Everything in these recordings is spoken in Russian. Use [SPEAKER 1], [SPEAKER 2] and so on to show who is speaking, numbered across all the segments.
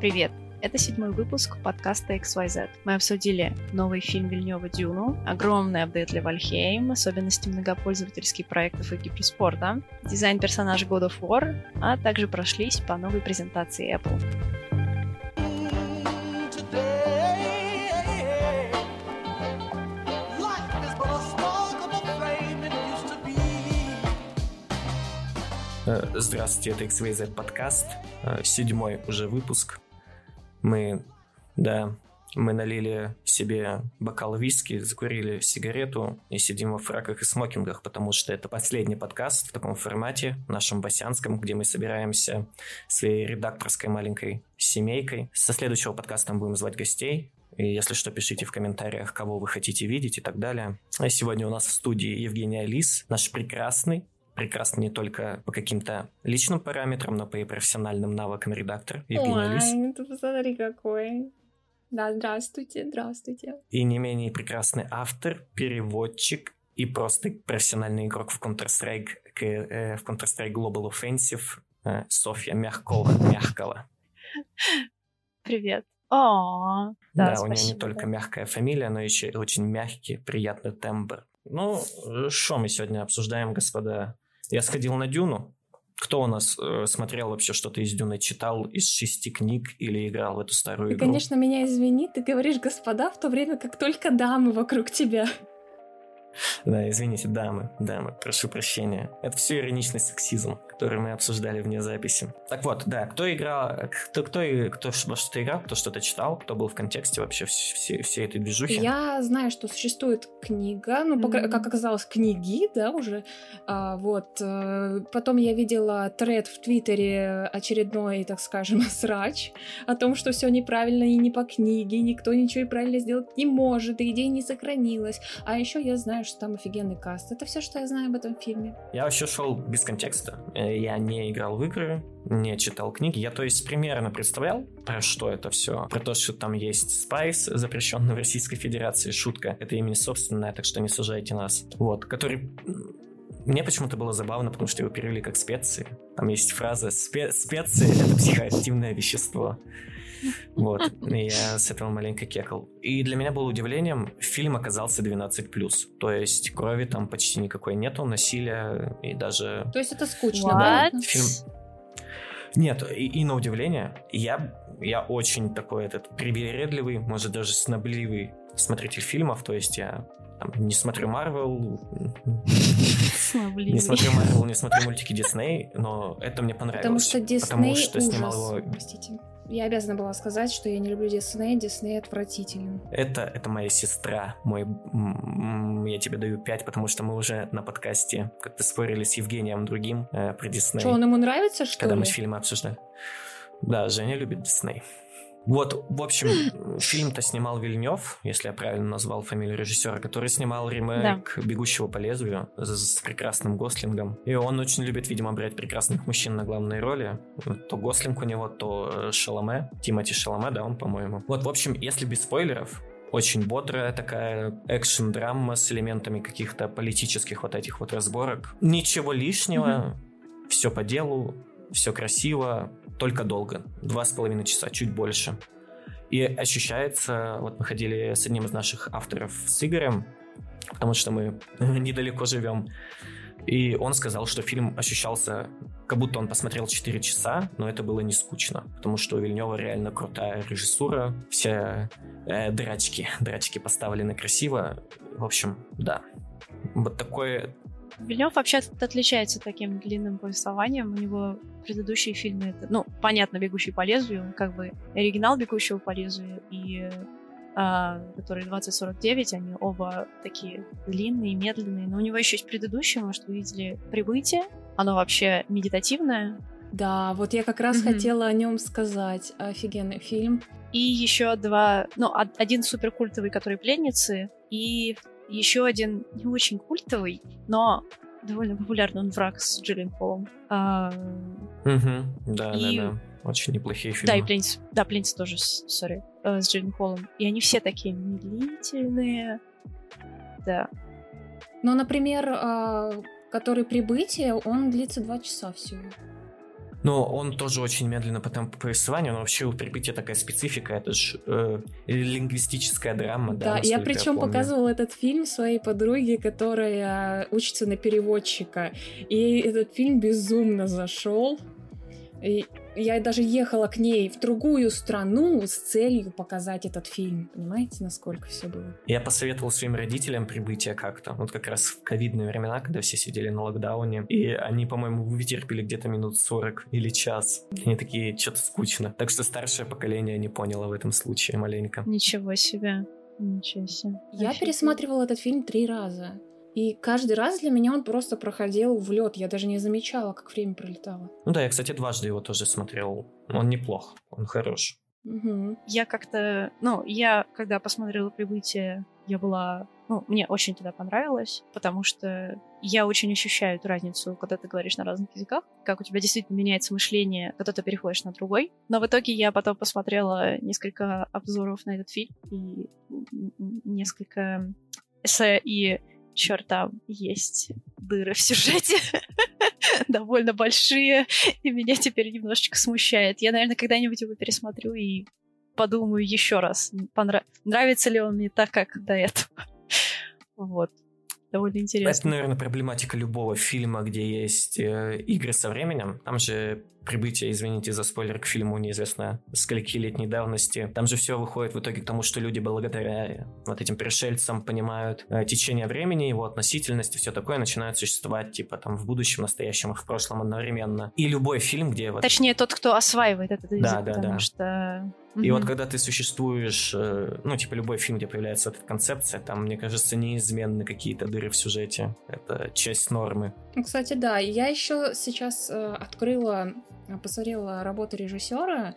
[SPEAKER 1] Привет! Это седьмой выпуск подкаста XYZ. Мы обсудили новый фильм Вильнева «Дюну», огромный апдейт для Вальхейм, особенности многопользовательских проектов и гиперспорта, дизайн персонажа God of War, а также прошлись по новой презентации Apple.
[SPEAKER 2] Э, здравствуйте, это XYZ подкаст, э, седьмой уже выпуск. Мы, да, мы налили себе бокал виски, закурили сигарету и сидим во фраках и смокингах, потому что это последний подкаст в таком формате, нашем басянском, где мы собираемся своей редакторской маленькой семейкой. Со следующего подкаста мы будем звать гостей, и если что, пишите в комментариях, кого вы хотите видеть и так далее. А сегодня у нас в студии Евгения Лис, наш прекрасный, прекрасный не только по каким-то личным параметрам, но по и профессиональным навыкам редактор
[SPEAKER 3] Ой,
[SPEAKER 2] Лис.
[SPEAKER 3] ты посмотри какой. Да, здравствуйте, здравствуйте.
[SPEAKER 2] И не менее прекрасный автор, переводчик и просто профессиональный игрок в Counter-Strike, э, в Counter-Strike Global Offensive э, Софья Мягкова. Мягкова.
[SPEAKER 1] Привет. О,
[SPEAKER 2] Да,
[SPEAKER 1] да,
[SPEAKER 2] у нее не
[SPEAKER 1] спасибо,
[SPEAKER 2] только
[SPEAKER 1] да.
[SPEAKER 2] мягкая фамилия, но еще и очень мягкий, приятный тембр. Ну, что мы сегодня обсуждаем, господа? Я сходил на Дюну. Кто у нас э, смотрел вообще что-то из Дюны, читал из шести книг или играл в эту старую
[SPEAKER 3] Ты,
[SPEAKER 2] игру?
[SPEAKER 3] конечно, меня извини, ты говоришь «господа» в то время, как только дамы вокруг тебя.
[SPEAKER 2] Да, извините, дамы, дамы, прошу прощения. Это все ироничный сексизм, который мы обсуждали вне записи. Так вот, да, кто играл, кто, кто, кто во что-то играл, кто что-то читал, кто был в контексте вообще вс- всей, всей этой движухи.
[SPEAKER 3] Я знаю, что существует книга, ну,
[SPEAKER 1] Мгм.
[SPEAKER 3] как оказалось, книги, да, уже. А, вот. э, Потом я видела тред в Твиттере очередной, так скажем, срач о том, что все неправильно и не по книге, никто ничего и правильно сделать не может, и идея не сохранилась. А еще я знаю, что там офигенный каст. Это все, что я знаю об этом фильме.
[SPEAKER 2] Я вообще шел без контекста. Э, Я не играл в игры, не читал книги. Я, то есть, примерно представлял, про что это все. Про то, что там есть спайс, запрещенный в Российской Федерации. Шутка. Это имя собственное, так что не сажайте нас. Вот. Который... Мне почему-то было забавно, потому что его перевели как специи. Там есть фраза «Спе- «специи — это психоактивное вещество». Вот, я с этого маленько кекал. И для меня было удивлением, фильм оказался 12+. То есть крови там почти никакой нету, насилия и даже...
[SPEAKER 3] То есть это скучно, да?
[SPEAKER 2] Фильм... Нет, и, и на удивление, я, я очень такой этот привередливый, может даже снобливый смотритель фильмов, то есть я там, не смотрю Марвел, не смотрю Марвел, не смотрю мультики Дисней, но это мне понравилось.
[SPEAKER 3] Потому что Дисней
[SPEAKER 2] потому что
[SPEAKER 3] ужас.
[SPEAKER 2] снимал его
[SPEAKER 3] Простите. Я обязана была сказать, что я не люблю Дисней. Дисней отвратителен.
[SPEAKER 2] Это, это моя сестра, мой, я тебе даю 5, потому что мы уже на подкасте как-то спорили с Евгением другим э, про Дисней,
[SPEAKER 3] Что, он ему нравится, что
[SPEAKER 2] когда
[SPEAKER 3] ли?
[SPEAKER 2] мы фильмы обсуждали. Да, Женя любит Дисней. Вот, в общем, фильм-то снимал Вильнев, если я правильно назвал фамилию режиссера, который снимал ремейк «Бегущего по лезвию» с, с прекрасным Гослингом. И он очень любит, видимо, брать прекрасных мужчин на главные роли. То Гослинг у него, то э, Шаломе. Тимати Шаломе, да, он, по-моему. Вот, в общем, если без спойлеров, очень бодрая такая экшн-драма с элементами каких-то политических вот этих вот разборок. Ничего лишнего, все по делу, все красиво, только долго. Два с половиной часа, чуть больше. И ощущается, вот мы ходили с одним из наших авторов, с Игорем, потому что мы недалеко живем, и он сказал, что фильм ощущался, как будто он посмотрел 4 часа, но это было не скучно, потому что у Вильнева реально крутая режиссура, все э, драчки, драчки поставлены красиво. В общем, да. Вот такое
[SPEAKER 1] Вильнев вообще отличается таким длинным повествованием. У него предыдущие фильмы, это, ну, понятно, «Бегущий по лезвию», как бы оригинал «Бегущего по лезвию» и а, который 2049, они оба такие длинные, медленные. Но у него еще есть предыдущий, может, вы видели «Прибытие». Оно вообще медитативное.
[SPEAKER 3] Да, вот я как раз
[SPEAKER 1] Мгм.
[SPEAKER 3] хотела о нем сказать. Офигенный фильм.
[SPEAKER 1] И еще два, ну, од- один супер культовый, который «Пленницы», и еще один не очень культовый, но довольно популярный, он «Враг» с Джиллен Холлом. А,
[SPEAKER 2] Мгм. Да,
[SPEAKER 1] И-
[SPEAKER 2] да, да. Очень неплохие фильмы.
[SPEAKER 1] Да, и «Пленницы», да, «Пленницы» тоже, с- сори, э, с Джиллен Холлом. И они все такие медлительные. Да.
[SPEAKER 3] Но, например, а, который «Прибытие», он длится два часа всего.
[SPEAKER 2] Но он тоже очень медленно по темпу повествования, но вообще у прибытия такая специфика, это же э, лингвистическая драма.
[SPEAKER 3] Да, да я причем я показывала этот фильм своей подруге, которая учится на переводчика, и этот фильм безумно зашел. И я даже ехала к ней в другую страну с целью показать этот фильм. Понимаете, насколько все было?
[SPEAKER 2] Я посоветовал своим родителям прибытие как-то. Вот как раз в ковидные времена, когда все сидели на локдауне. И они, по-моему, вытерпели где-то минут 40 или час. Они такие, что-то скучно. Так что старшее поколение не поняло в этом случае маленько.
[SPEAKER 1] Ничего себе. Ничего себе.
[SPEAKER 3] Я пересматривала этот фильм три раза. И каждый раз для меня он просто проходил в лед. Я даже не замечала, как время пролетало.
[SPEAKER 2] Ну да, я, кстати, дважды его тоже смотрел. Он неплох, он хорош.
[SPEAKER 3] Угу.
[SPEAKER 1] Я как-то, ну, я когда посмотрела прибытие, я была, ну, мне очень тогда понравилось, потому что я очень ощущаю эту разницу, когда ты говоришь на разных языках, как у тебя действительно меняется мышление, когда ты переходишь на другой. Но в итоге я потом посмотрела несколько обзоров на этот фильм и несколько эссе и черт, там есть дыры в сюжете довольно большие, и меня теперь немножечко смущает. Я, наверное, когда-нибудь его пересмотрю и подумаю еще раз, понрав... нравится ли он мне так, как до этого. Вот. Довольно интересно.
[SPEAKER 2] Это, наверное, проблематика любого фильма, где есть э, игры со временем. Там же прибытие, извините за спойлер, к фильму неизвестно скольки летней давности. Там же все выходит в итоге к тому, что люди благодаря вот этим пришельцам понимают э, течение времени, его относительность и все такое начинают существовать типа там в будущем, настоящем и в прошлом одновременно. И любой фильм, где... Вот...
[SPEAKER 1] Точнее, тот, кто осваивает этот язык,
[SPEAKER 2] да, да,
[SPEAKER 1] потому
[SPEAKER 2] да.
[SPEAKER 1] что
[SPEAKER 2] и вот когда ты существуешь, э, ну, типа любой фильм, где появляется эта концепция, там, мне кажется, неизменны какие-то дыры в сюжете. Это часть нормы.
[SPEAKER 3] Кстати, да. Я еще сейчас э, открыла, посмотрела работу режиссера,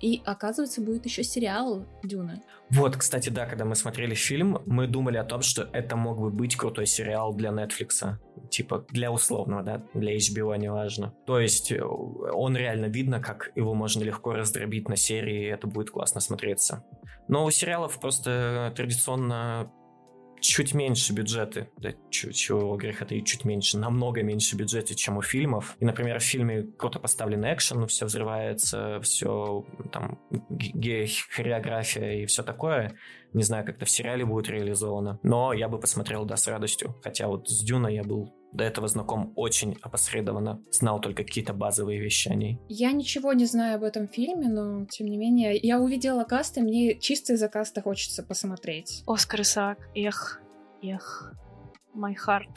[SPEAKER 3] и, оказывается, будет еще сериал Дюна.
[SPEAKER 2] Вот, кстати, да, когда мы смотрели фильм, мы думали о том, что это мог бы быть крутой сериал для Netflix. Типа, для условного, да, для HBO, неважно. То есть, э, он реально видно, как его можно легко раздробить на серии, и это будет классно смотреться. Но у сериалов просто традиционно чуть меньше бюджеты, да, чего греха-то и чуть меньше, намного меньше бюджета, чем у фильмов. И, например, в фильме круто поставленный экшен, все взрывается, все там хореография и все такое. Не знаю, как это в сериале будет реализовано, но я бы посмотрел, да, с радостью. Хотя вот с Дюна я был до этого знаком очень опосредованно, знал только какие-то базовые вещи о ней.
[SPEAKER 3] Я ничего не знаю об этом фильме, но тем не менее, я увидела каст, и мне чисто из-за каста хочется посмотреть.
[SPEAKER 1] Оскар Исаак, эх, эх. My Heart.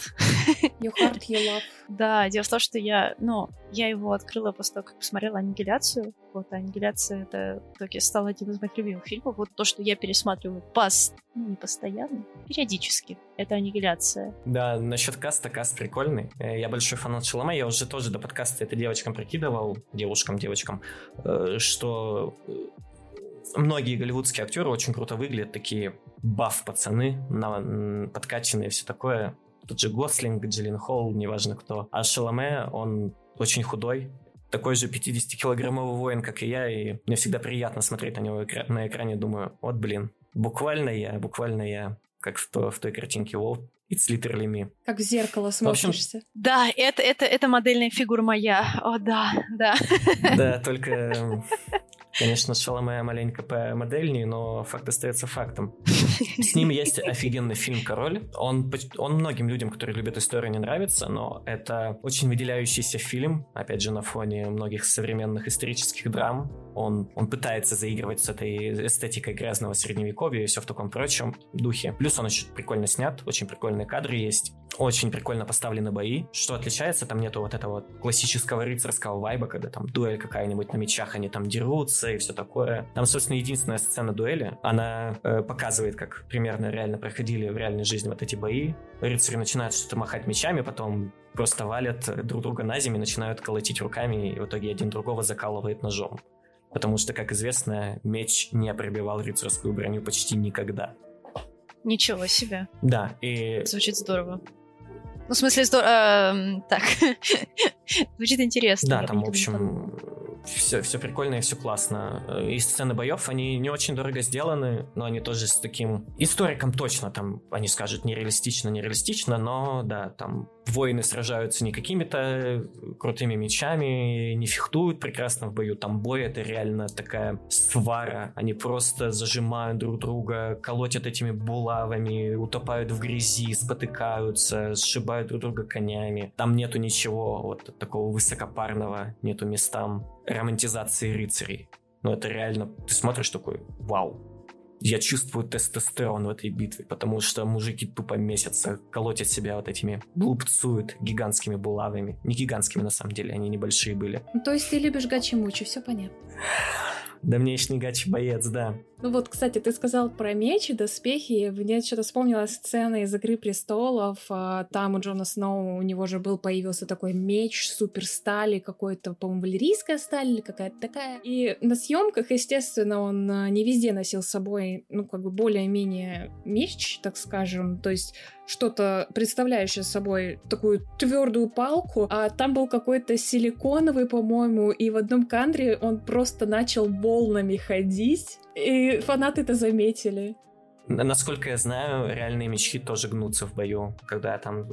[SPEAKER 3] Your Heart, Your Love.
[SPEAKER 1] да, дело в том, что я, ну, я его открыла после того, как посмотрела «Аннигиляцию». Вот, «Аннигиляция» — это итоге стал одним из моих любимых фильмов. Вот то, что я пересматриваю пас, ну, не постоянно, периодически. Это «Аннигиляция».
[SPEAKER 2] Да, насчет каста, каст прикольный. Э, я большой фанат Шаломе. Я уже тоже до подкаста это девочкам прикидывал, девушкам, девочкам, э, что э, многие голливудские актеры очень круто выглядят, такие баф пацаны, на, подкачанные, все такое. Тут же Гослинг, Джиллин Холл, неважно кто. А Шаломе, он очень худой, такой же 50-килограммовый воин, как и я, и мне всегда приятно смотреть на него на экране. Думаю, вот блин, буквально я, буквально я, как в, то, в той картинке Wall. It's literally me.
[SPEAKER 3] Как в зеркало смотришься.
[SPEAKER 1] В общем, да, это, это, это модельная фигура моя. О, да, да.
[SPEAKER 2] Да, только Конечно, Шаломе маленько по модельнее, но факт остается фактом. С ним есть офигенный фильм «Король». Он, он многим людям, которые любят историю, не нравится, но это очень выделяющийся фильм, опять же, на фоне многих современных исторических драм. Он, он пытается заигрывать с этой эстетикой грязного средневековья и все в таком прочем духе. Плюс он очень прикольно снят, очень прикольные кадры есть. Очень прикольно поставлены бои. Что отличается, там нету вот этого классического рыцарского вайба, когда там дуэль какая-нибудь на мечах, они там дерутся и все такое. Там, собственно, единственная сцена дуэли, она э, показывает, как примерно реально проходили в реальной жизни вот эти бои. Рыцари начинают что-то махать мечами, потом просто валят друг друга на землю, начинают колотить руками, и в итоге один другого закалывает ножом. Потому что, как известно, меч не пробивал рыцарскую броню почти никогда.
[SPEAKER 1] Ничего себе.
[SPEAKER 2] Да, и...
[SPEAKER 1] Звучит здорово. Ну, в смысле, здорово... Э, так. Звучит интересно.
[SPEAKER 2] Да, там, в общем, все, все прикольно и все классно. И сцены боев, они не очень дорого сделаны, но они тоже с таким историком точно там, они скажут, нереалистично, нереалистично, но да, там воины сражаются не какими-то крутыми мечами, не фехтуют прекрасно в бою. Там бой это реально такая свара. Они просто зажимают друг друга, колотят этими булавами, утопают в грязи, спотыкаются, сшибают друг друга конями. Там нету ничего вот такого высокопарного, нету местам романтизации рыцарей. Но это реально, ты смотришь такой, вау, я чувствую тестостерон в этой битве, потому что мужики тупо месяца колотят себя вот этими, глупцуют гигантскими булавами. Не гигантскими, на самом деле, они небольшие были.
[SPEAKER 3] Ну, то есть ты любишь гачи-мучи, все понятно.
[SPEAKER 2] Давнейший гачи-боец, да.
[SPEAKER 3] Ну вот, кстати, ты сказал про меч и доспехи. Мне что-то вспомнилась сцена из «Игры престолов». А, там у Джона Сноу, у него же был, появился такой меч супер стали, какой-то, по-моему, валерийская сталь или какая-то такая. И на съемках, естественно, он а, не везде носил с собой, ну, как бы более-менее меч, так скажем. То есть что-то представляющее собой такую твердую палку, а там был какой-то силиконовый, по-моему, и в одном кадре он просто начал волнами ходить, и фанаты это заметили.
[SPEAKER 2] Насколько я знаю, реальные мечи тоже гнутся в бою. Когда там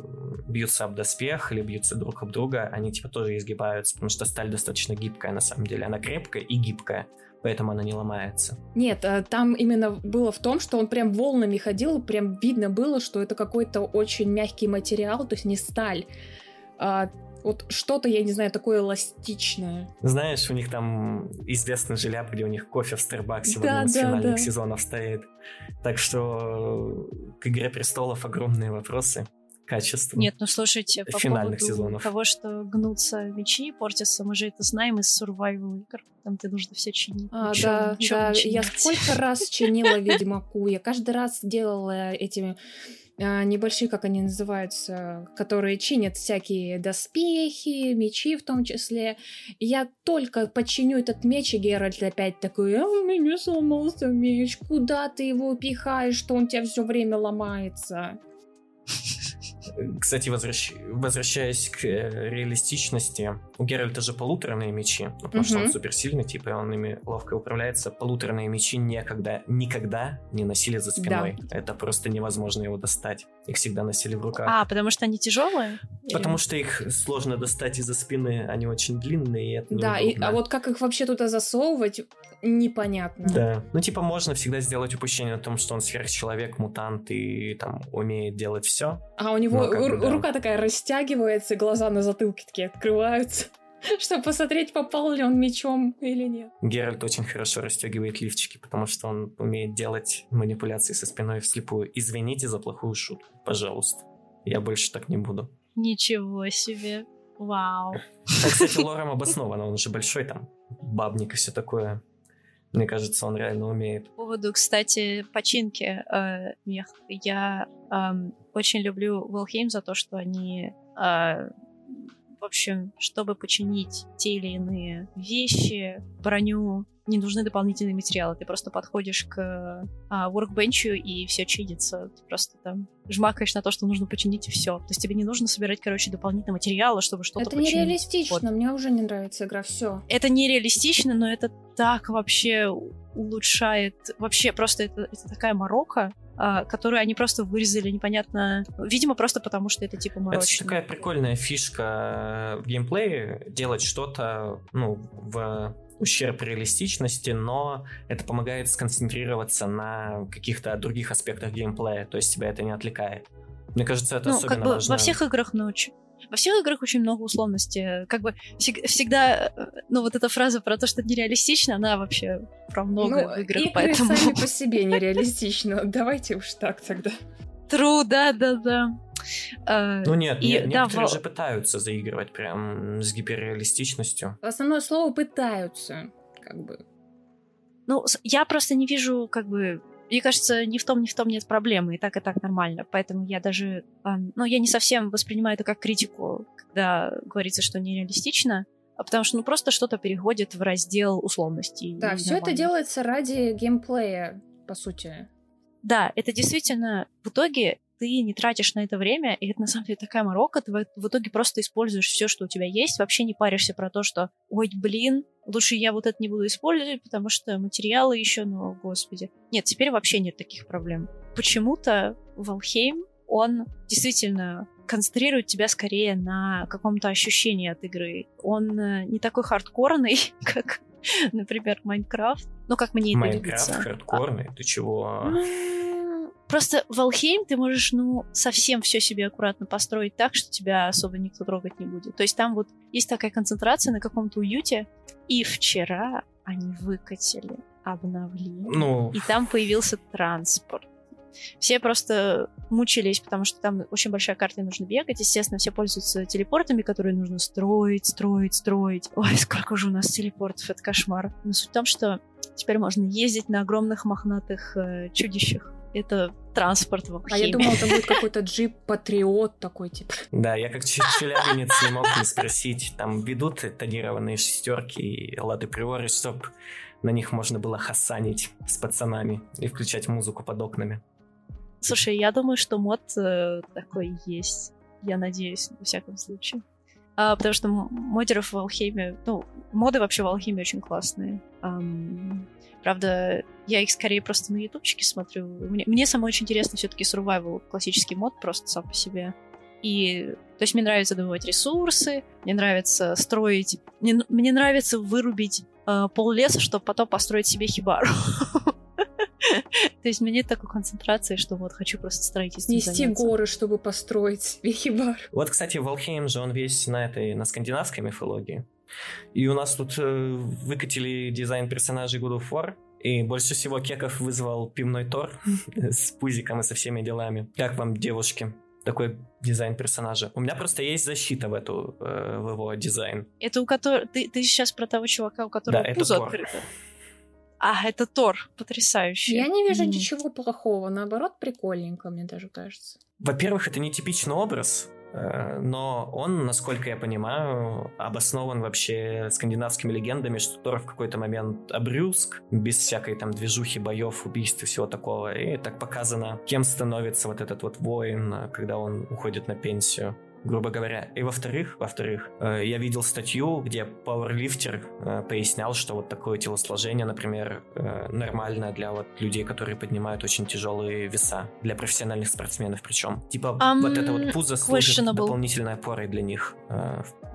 [SPEAKER 2] бьются об доспех или бьются друг об друга, они типа тоже изгибаются, потому что сталь достаточно гибкая на самом деле. Она крепкая и гибкая поэтому она не ломается.
[SPEAKER 3] Нет, а там именно было в том, что он прям волнами ходил, прям видно было, что это какой-то очень мягкий материал, то есть не сталь. Вот что-то, я не знаю, такое эластичное.
[SPEAKER 2] Знаешь, у них там известный жиляб, где у них кофе в Старбаксе да, в одном из да, финальных да. сезонов стоит. Так что к «Игре престолов» огромные вопросы качества.
[SPEAKER 1] Нет, ну слушайте, по финальных поводу сезонов. того, что гнутся мечи, портятся, мы же это знаем из survival игр. Там ты нужно все чинить.
[SPEAKER 3] А, чё, да, чё да. Я сколько раз чинила Ведьмаку. Я каждый раз делала этими небольшие, как они называются, которые чинят всякие доспехи, мечи в том числе. я только починю этот меч, и Геральт опять такой, а у меня сломался меч, куда ты его пихаешь, что он тебя все время ломается?
[SPEAKER 2] Кстати, возвращ... возвращаясь к э, реалистичности, у Геральта же полуторные мечи, ну, потому mm-hmm. что он суперсильный, типа, он ими ловко управляется. Полуторные мечи никогда, никогда не носили за спиной. Да. Это просто невозможно его достать. Их всегда носили в руках.
[SPEAKER 1] А, потому что они тяжелые?
[SPEAKER 2] Потому Или... что их сложно достать из-за спины, они очень длинные, и это
[SPEAKER 3] Да, и, а вот как их вообще туда засовывать, непонятно.
[SPEAKER 2] Да. Ну, типа, можно всегда сделать упущение на том, что он сверхчеловек, мутант и там умеет делать все.
[SPEAKER 3] А у него бы, да. рука такая растягивается, глаза на затылке такие открываются чтобы посмотреть, попал ли он мечом или нет.
[SPEAKER 2] Геральт очень хорошо расстегивает лифчики, потому что он умеет делать манипуляции со спиной вслепую. Извините за плохую шутку, пожалуйста. Я больше так не буду.
[SPEAKER 1] Ничего себе. Вау.
[SPEAKER 2] А, кстати, лором обосновано, он же большой там, бабник и все такое. Мне кажется, он реально умеет.
[SPEAKER 1] По поводу, кстати, починки э, мех. Я э, очень люблю Волхейм за то, что они э, в общем, чтобы починить те или иные вещи, броню, не нужны дополнительные материалы. Ты просто подходишь к а, workbench и все чинится. Ты просто там жмакаешь на то, что нужно починить, и все. То есть тебе не нужно собирать, короче, дополнительные материалы, чтобы что-то
[SPEAKER 3] Это нереалистично, вот. мне уже не нравится игра, все.
[SPEAKER 1] Это нереалистично, но это так вообще улучшает... Вообще просто это, это такая морока, а, которую они просто вырезали непонятно. Видимо, просто потому что это типа морочно.
[SPEAKER 2] Это такая прикольная фишка в геймплее делать что-то, ну, в ущерб реалистичности, но это помогает сконцентрироваться на каких-то других аспектах геймплея, то есть тебя это не отвлекает. Мне кажется, это ну, особенно
[SPEAKER 1] как бы
[SPEAKER 2] важно.
[SPEAKER 1] Во всех играх ночь. Во всех играх очень много условности. Как бы всегда, ну вот эта фраза про то, что нереалистично, она вообще про многое
[SPEAKER 3] ну,
[SPEAKER 1] в играх,
[SPEAKER 3] игры
[SPEAKER 1] поэтому...
[SPEAKER 3] сами по себе нереалистично. Давайте уж так тогда.
[SPEAKER 1] True, да, да, да.
[SPEAKER 2] Э, ну нет, и, не, да, некоторые в... же пытаются заигрывать прям с гиперреалистичностью.
[SPEAKER 3] Основное слово «пытаются», как бы.
[SPEAKER 1] Ну, я просто не вижу, как бы... Мне кажется, ни в том, ни в том нет проблемы, и так, и так нормально. Поэтому я даже... Ну, я не совсем воспринимаю это как критику, когда говорится, что нереалистично, а потому что ну просто что-то переходит в раздел условностей.
[SPEAKER 3] Да, все это делается ради геймплея, по сути.
[SPEAKER 1] Да, это действительно в итоге ты не тратишь на это время, и это на самом деле такая морока, ты в итоге просто используешь все, что у тебя есть, вообще не паришься про то, что, ой, блин, лучше я вот это не буду использовать, потому что материалы еще, ну, господи. Нет, теперь вообще нет таких проблем. Почему-то Валхейм, он действительно концентрирует тебя скорее на каком-то ощущении от игры. Он э, не такой хардкорный, как, например, Майнкрафт. Ну, как мне это
[SPEAKER 2] Майнкрафт хардкорный? Ты чего?
[SPEAKER 1] Просто в Алхейм ты можешь, ну, совсем все себе аккуратно построить так, что тебя особо никто трогать не будет. То есть там вот есть такая концентрация на каком-то уюте. И вчера они выкатили обновление. Ну... И там появился транспорт. Все просто мучились, потому что там очень большая карта, и нужно бегать. Естественно, все пользуются телепортами, которые нужно строить, строить, строить. Ой, сколько же у нас телепортов, это кошмар. Но суть в том, что теперь можно ездить на огромных мохнатых э, чудищах. Это транспорт в
[SPEAKER 3] А я думала, это будет какой-то джип-патриот такой, типа.
[SPEAKER 2] Да, я как челябинец не мог не спросить. Там ведут тонированные шестерки и лады приоры, чтоб на них можно было хасанить с пацанами и включать музыку под окнами.
[SPEAKER 1] Слушай, я думаю, что мод э, такой есть. Я надеюсь, во всяком случае. А, потому что модеров в Алхейме... Ну, моды вообще в Алхейме очень классные. Um, правда, я их скорее просто на ютубчике смотрю. Мне, мне самое очень интересно все-таки survival, классический мод просто сам по себе. И, то есть мне нравится добывать ресурсы, мне нравится строить... Мне, мне нравится вырубить э, пол леса, чтобы потом построить себе хибару. То есть у меня нет такой концентрации, что вот хочу просто строительством
[SPEAKER 3] Нести заняться. горы, чтобы построить вехибар.
[SPEAKER 2] Вот, кстати, Волхейм же он весь на этой, на скандинавской мифологии. И у нас тут э, выкатили дизайн персонажей God of War, и больше всего кеков вызвал пивной Тор с пузиком и со всеми делами. Как вам, девушки? такой дизайн персонажа. У меня просто есть защита в эту э, в его дизайн.
[SPEAKER 1] Это у которого ты, ты сейчас про того чувака, у которого да, пузо открыто. А, это Тор. Потрясающий.
[SPEAKER 3] Я не вижу mm. ничего плохого. Наоборот, прикольненько, мне даже кажется.
[SPEAKER 2] Во-первых, это не типичный образ, э, но он, насколько я понимаю, обоснован вообще скандинавскими легендами, что Тор в какой-то момент обрюзг, без всякой там движухи, боев, убийств и всего такого. И так показано, кем становится вот этот вот воин, когда он уходит на пенсию грубо говоря. И во-вторых, во-вторых, э, я видел статью, где пауэрлифтер э, пояснял, что вот такое телосложение, например, э, нормально для вот людей, которые поднимают очень тяжелые веса, для профессиональных спортсменов причем. Типа um, вот это вот пузо служит дополнительной опорой для них.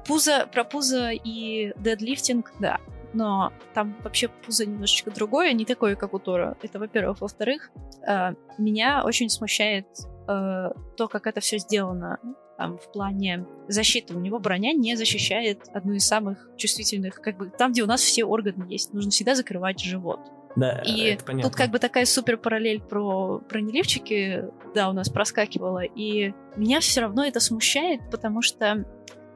[SPEAKER 1] Пузо, про пузо и дедлифтинг, да, но там вообще пузо немножечко другое, не такое, как у Тора. Это, во-первых. Во-вторых, э, меня очень смущает э, то, как это все сделано там, в плане защиты. У него броня не защищает одну из самых чувствительных, как бы там, где у нас все органы есть, нужно всегда закрывать живот.
[SPEAKER 2] Да,
[SPEAKER 1] и тут как бы такая супер параллель про бронеливчики, да, у нас проскакивала, и меня все равно это смущает, потому что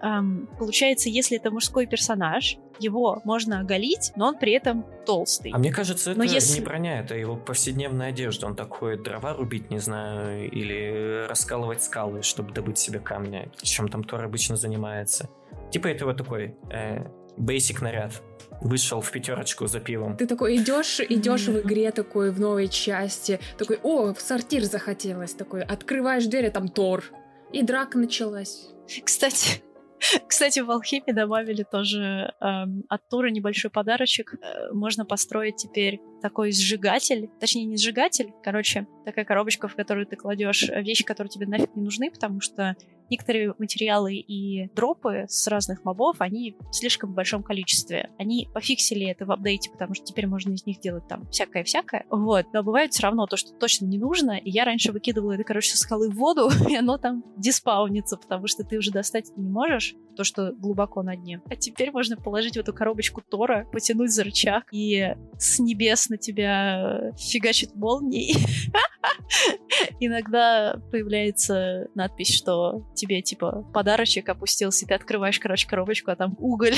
[SPEAKER 1] эм, получается, если это мужской персонаж, его можно оголить, но он при этом толстый.
[SPEAKER 2] А мне кажется, это но если... не броня, это его повседневная одежда. Он такой дрова рубить, не знаю, или раскалывать скалы, чтобы добыть себе камня. Чем там Тор обычно занимается. Типа это вот такой э, basic наряд вышел в пятерочку за пивом.
[SPEAKER 3] Ты такой идешь, идешь в игре такой в новой части, такой, о, в сортир захотелось, такой, открываешь дверь, а там Тор. И драка началась.
[SPEAKER 1] Кстати, Кстати, в Алхимии добавили тоже э, от Тура небольшой подарочек. Э, можно построить теперь такой сжигатель, точнее не сжигатель, короче, такая коробочка, в которую ты кладешь вещи, которые тебе нафиг не нужны, потому что некоторые материалы и дропы с разных мобов, они в слишком большом количестве. Они пофиксили это в апдейте, потому что теперь можно из них делать там всякое-всякое. Вот. Но бывает все равно то, что точно не нужно. И я раньше выкидывала это, короче, со скалы в воду, и оно там диспаунится, потому что ты уже достать не можешь, то, что глубоко на дне. А теперь можно положить в эту коробочку Тора, потянуть за рычаг, и с небес на тебя фигачит молнией. Иногда появляется надпись, что тебе, типа, подарочек опустился, и ты открываешь, короче, коробочку, а там уголь.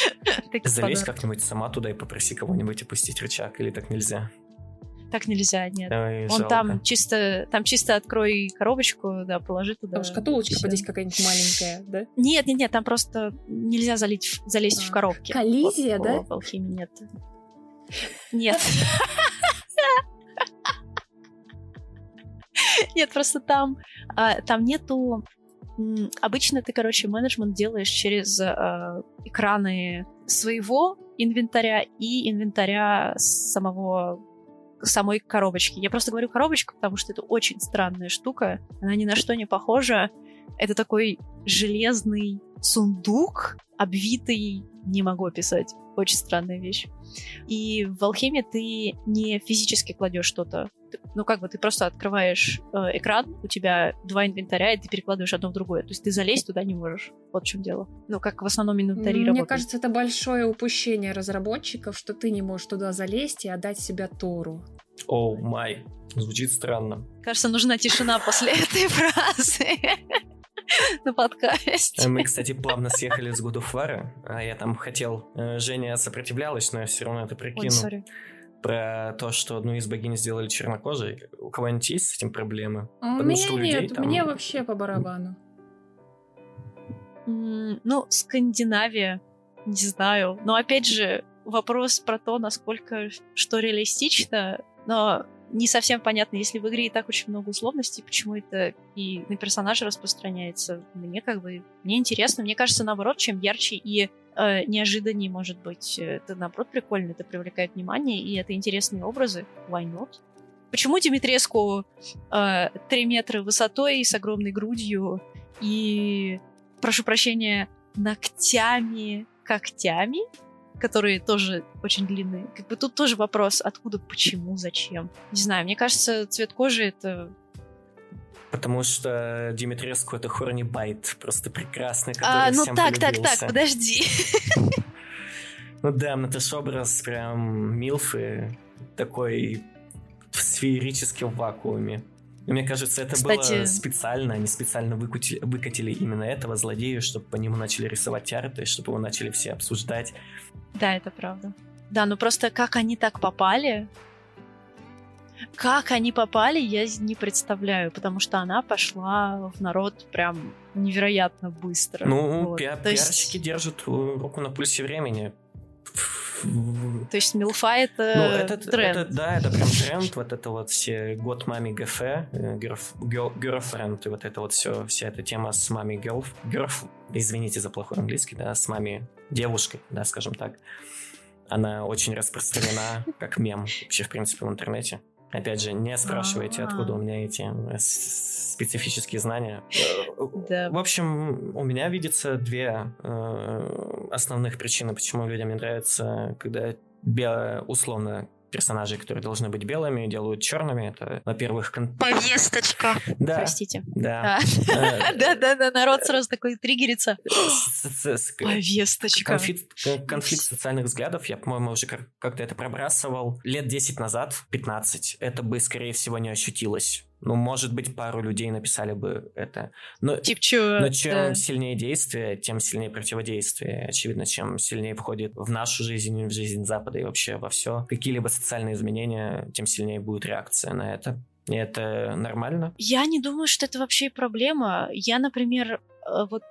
[SPEAKER 2] Залезь как-нибудь сама туда и попроси кого-нибудь опустить рычаг, или так нельзя?
[SPEAKER 1] Так нельзя, нет. Ой, Он там чисто, там чисто открой коробочку, да, положи туда.
[SPEAKER 3] Там шкатулочка вот здесь какая-нибудь маленькая, да?
[SPEAKER 1] Нет, нет, нет, там просто нельзя залить, залезть а, в коробки.
[SPEAKER 3] Коллизия, вот, да?
[SPEAKER 1] В алхимии нет. Нет. Нет, просто там, а, там нету... Обычно ты, короче, менеджмент делаешь через э, экраны своего инвентаря и инвентаря самого самой коробочки. Я просто говорю коробочка, потому что это очень странная штука. Она ни на что не похожа. Это такой железный сундук, обвитый, не могу описать, очень странная вещь. И в алхемии ты не физически кладешь что-то. Ну, как бы ты просто открываешь э, экран, у тебя два инвентаря, и ты перекладываешь одно в другое. То есть ты залезть туда не можешь. Вот в чем дело. Ну, как в основном инвентари
[SPEAKER 3] Мне кажется, это большое упущение разработчиков, что ты не можешь туда залезть и отдать себя Тору.
[SPEAKER 2] Оу, oh май. Звучит странно.
[SPEAKER 1] Кажется, нужна тишина после этой фразы на подкасте.
[SPEAKER 2] Мы, кстати, плавно съехали с War, а я там хотел... э, Женя сопротивлялась, но я все равно это прикинул.
[SPEAKER 1] Ой.
[SPEAKER 2] Про то, что одну из богинь сделали чернокожей. У кого-нибудь есть с этим проблемы?
[SPEAKER 3] А у
[SPEAKER 2] Потому
[SPEAKER 3] меня
[SPEAKER 2] что у людей
[SPEAKER 3] нет,
[SPEAKER 2] там-
[SPEAKER 3] мне вообще по барабану.
[SPEAKER 1] Ну, Скандинавия, не знаю. Но опять же, вопрос про то, насколько что реалистично, но не совсем понятно, если в игре и так очень много условностей, почему это и на персонажа распространяется. Мне как бы, мне интересно, мне кажется, наоборот, чем ярче и э, неожиданнее может быть, это наоборот прикольно, это привлекает внимание, и это интересные образы. Why not? Почему Димитреску э, 3 метра высотой с огромной грудью и, прошу прощения, ногтями, когтями, которые тоже очень длинные. Как бы тут тоже вопрос, откуда, почему, зачем. Не знаю, мне кажется, цвет кожи это...
[SPEAKER 2] Потому что Димитреску это Хорни Байт, просто прекрасный, который
[SPEAKER 1] А, ну
[SPEAKER 2] всем
[SPEAKER 1] так, так,
[SPEAKER 2] полюбился.
[SPEAKER 1] так, подожди.
[SPEAKER 2] Ну да, ж образ прям Милфы, такой в сферическом вакууме. Мне кажется, это
[SPEAKER 1] Кстати-
[SPEAKER 2] было специально, они специально выкатили, выкатили именно этого злодея, чтобы по нему начали рисовать арты, чтобы его начали все обсуждать.
[SPEAKER 1] Да, это правда. Да, ну просто как они так попали, как они попали, я не представляю, потому что она пошла в народ прям невероятно быстро.
[SPEAKER 2] Ну,
[SPEAKER 1] Вот.
[SPEAKER 2] пиа-
[SPEAKER 1] то, есть,
[SPEAKER 2] пиарщики держат э, руку на пульсе времени.
[SPEAKER 1] То есть Милфа это,
[SPEAKER 2] Ну, это,
[SPEAKER 1] тренд.
[SPEAKER 2] это- да, это прям тренд, вот это вот все год маме ГФ, э, girlf- girl- girlfriend, и вот это вот все, вся эта тема с мамой girl, girl, извините за плохой английский, да, с мамой девушкой, да, скажем так. Она очень распространена как мем вообще, в принципе, в интернете. Опять же, не спрашивайте,
[SPEAKER 1] А-а.
[SPEAKER 2] откуда у меня эти э, специфические знания.
[SPEAKER 1] Да.
[SPEAKER 2] В общем, у меня видится две э, основных причины, почему людям не нравится, когда бе- условно персонажи, которые должны быть белыми, делают черными. Это, во-первых, кон-
[SPEAKER 1] Повесточка.
[SPEAKER 2] да,
[SPEAKER 1] Простите.
[SPEAKER 2] да.
[SPEAKER 1] А.
[SPEAKER 2] Э,
[SPEAKER 1] Да-да-да, народ сразу такой триггерится. Повесточка.
[SPEAKER 2] Конфликт, кон- конфликт социальных взглядов, я, по-моему, уже как- как-то это пробрасывал. Лет 10 назад, 15, это бы, скорее всего, не ощутилось. Ну, может быть, пару людей написали бы это. Но,
[SPEAKER 1] Тип чё?
[SPEAKER 2] но чем
[SPEAKER 1] да.
[SPEAKER 2] сильнее действие, тем сильнее противодействие. Очевидно, чем сильнее входит в нашу жизнь, в жизнь Запада и вообще во все какие-либо социальные изменения, тем сильнее будет реакция на это. И это нормально.
[SPEAKER 1] Я не думаю, что это вообще проблема. Я, например, э, вот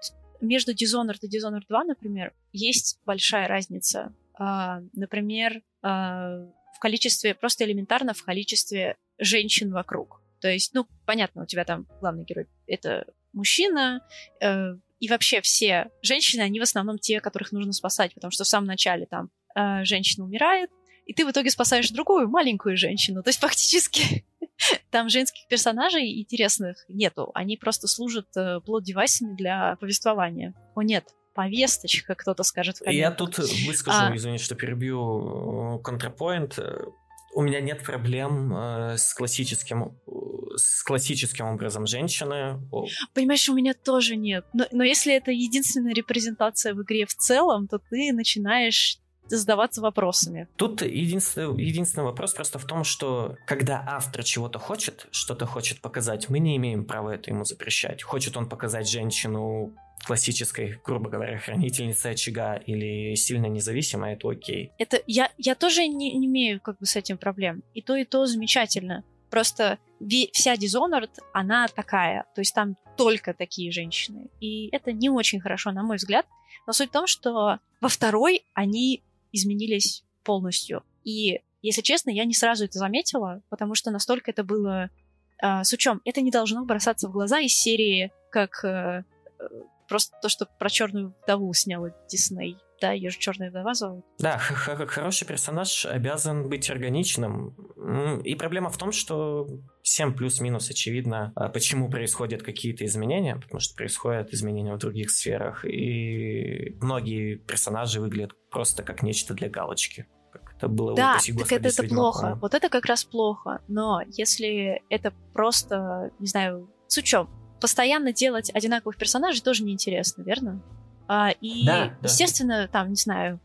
[SPEAKER 1] между Dishonored и Dishonored 2, например, есть большая разница. А, Например, а, в количестве, просто элементарно в количестве женщин вокруг. То есть, ну, понятно, у тебя там главный герой — это мужчина, э, и вообще все женщины, они в основном те, которых нужно спасать, потому что в самом начале там э, женщина умирает, и ты в итоге спасаешь другую маленькую женщину. То есть фактически там женских персонажей интересных нету. Они просто служат э, плод-девайсами для повествования. О нет, повесточка, кто-то скажет в
[SPEAKER 2] Я тут выскажу,
[SPEAKER 1] А.
[SPEAKER 2] извини, что перебью, э, контрапоинт. У меня нет проблем э, с классическим, э, с классическим образом женщины.
[SPEAKER 1] Понимаешь, у меня тоже нет. Но, но если это единственная репрезентация в игре в целом, то ты начинаешь задаваться вопросами.
[SPEAKER 2] Тут единственный, единственный вопрос просто в том, что когда автор чего-то хочет, что-то хочет показать, мы не имеем права это ему запрещать. Хочет он показать женщину классической, грубо говоря, хранительницей очага или сильно независимой, это окей.
[SPEAKER 1] Это я, я тоже не, не имею как бы с этим проблем. И то, и то замечательно. Просто вся Dishonored, она такая. То есть там только такие женщины. И это не очень хорошо, на мой взгляд. Но суть в том, что во второй они изменились полностью. И, если честно, я не сразу это заметила, потому что настолько это было э, с учем. Это не должно бросаться в глаза из серии, как э, просто то, что про черную вдову сняла Дисней. да, ее же черная вдова зовут.
[SPEAKER 2] Да, хороший персонаж обязан быть органичным. И проблема в том, что всем плюс-минус очевидно, а, почему происходят какие-то изменения, потому что происходят изменения в других сферах, и многие персонажи выглядят просто как нечто для галочки. Как это было
[SPEAKER 1] да, упаси, так это, это плохо. Вот это как раз плохо. Но если это просто, не знаю, с учем, постоянно делать одинаковых персонажей тоже неинтересно, верно? А, и, да, естественно, да. там, не знаю,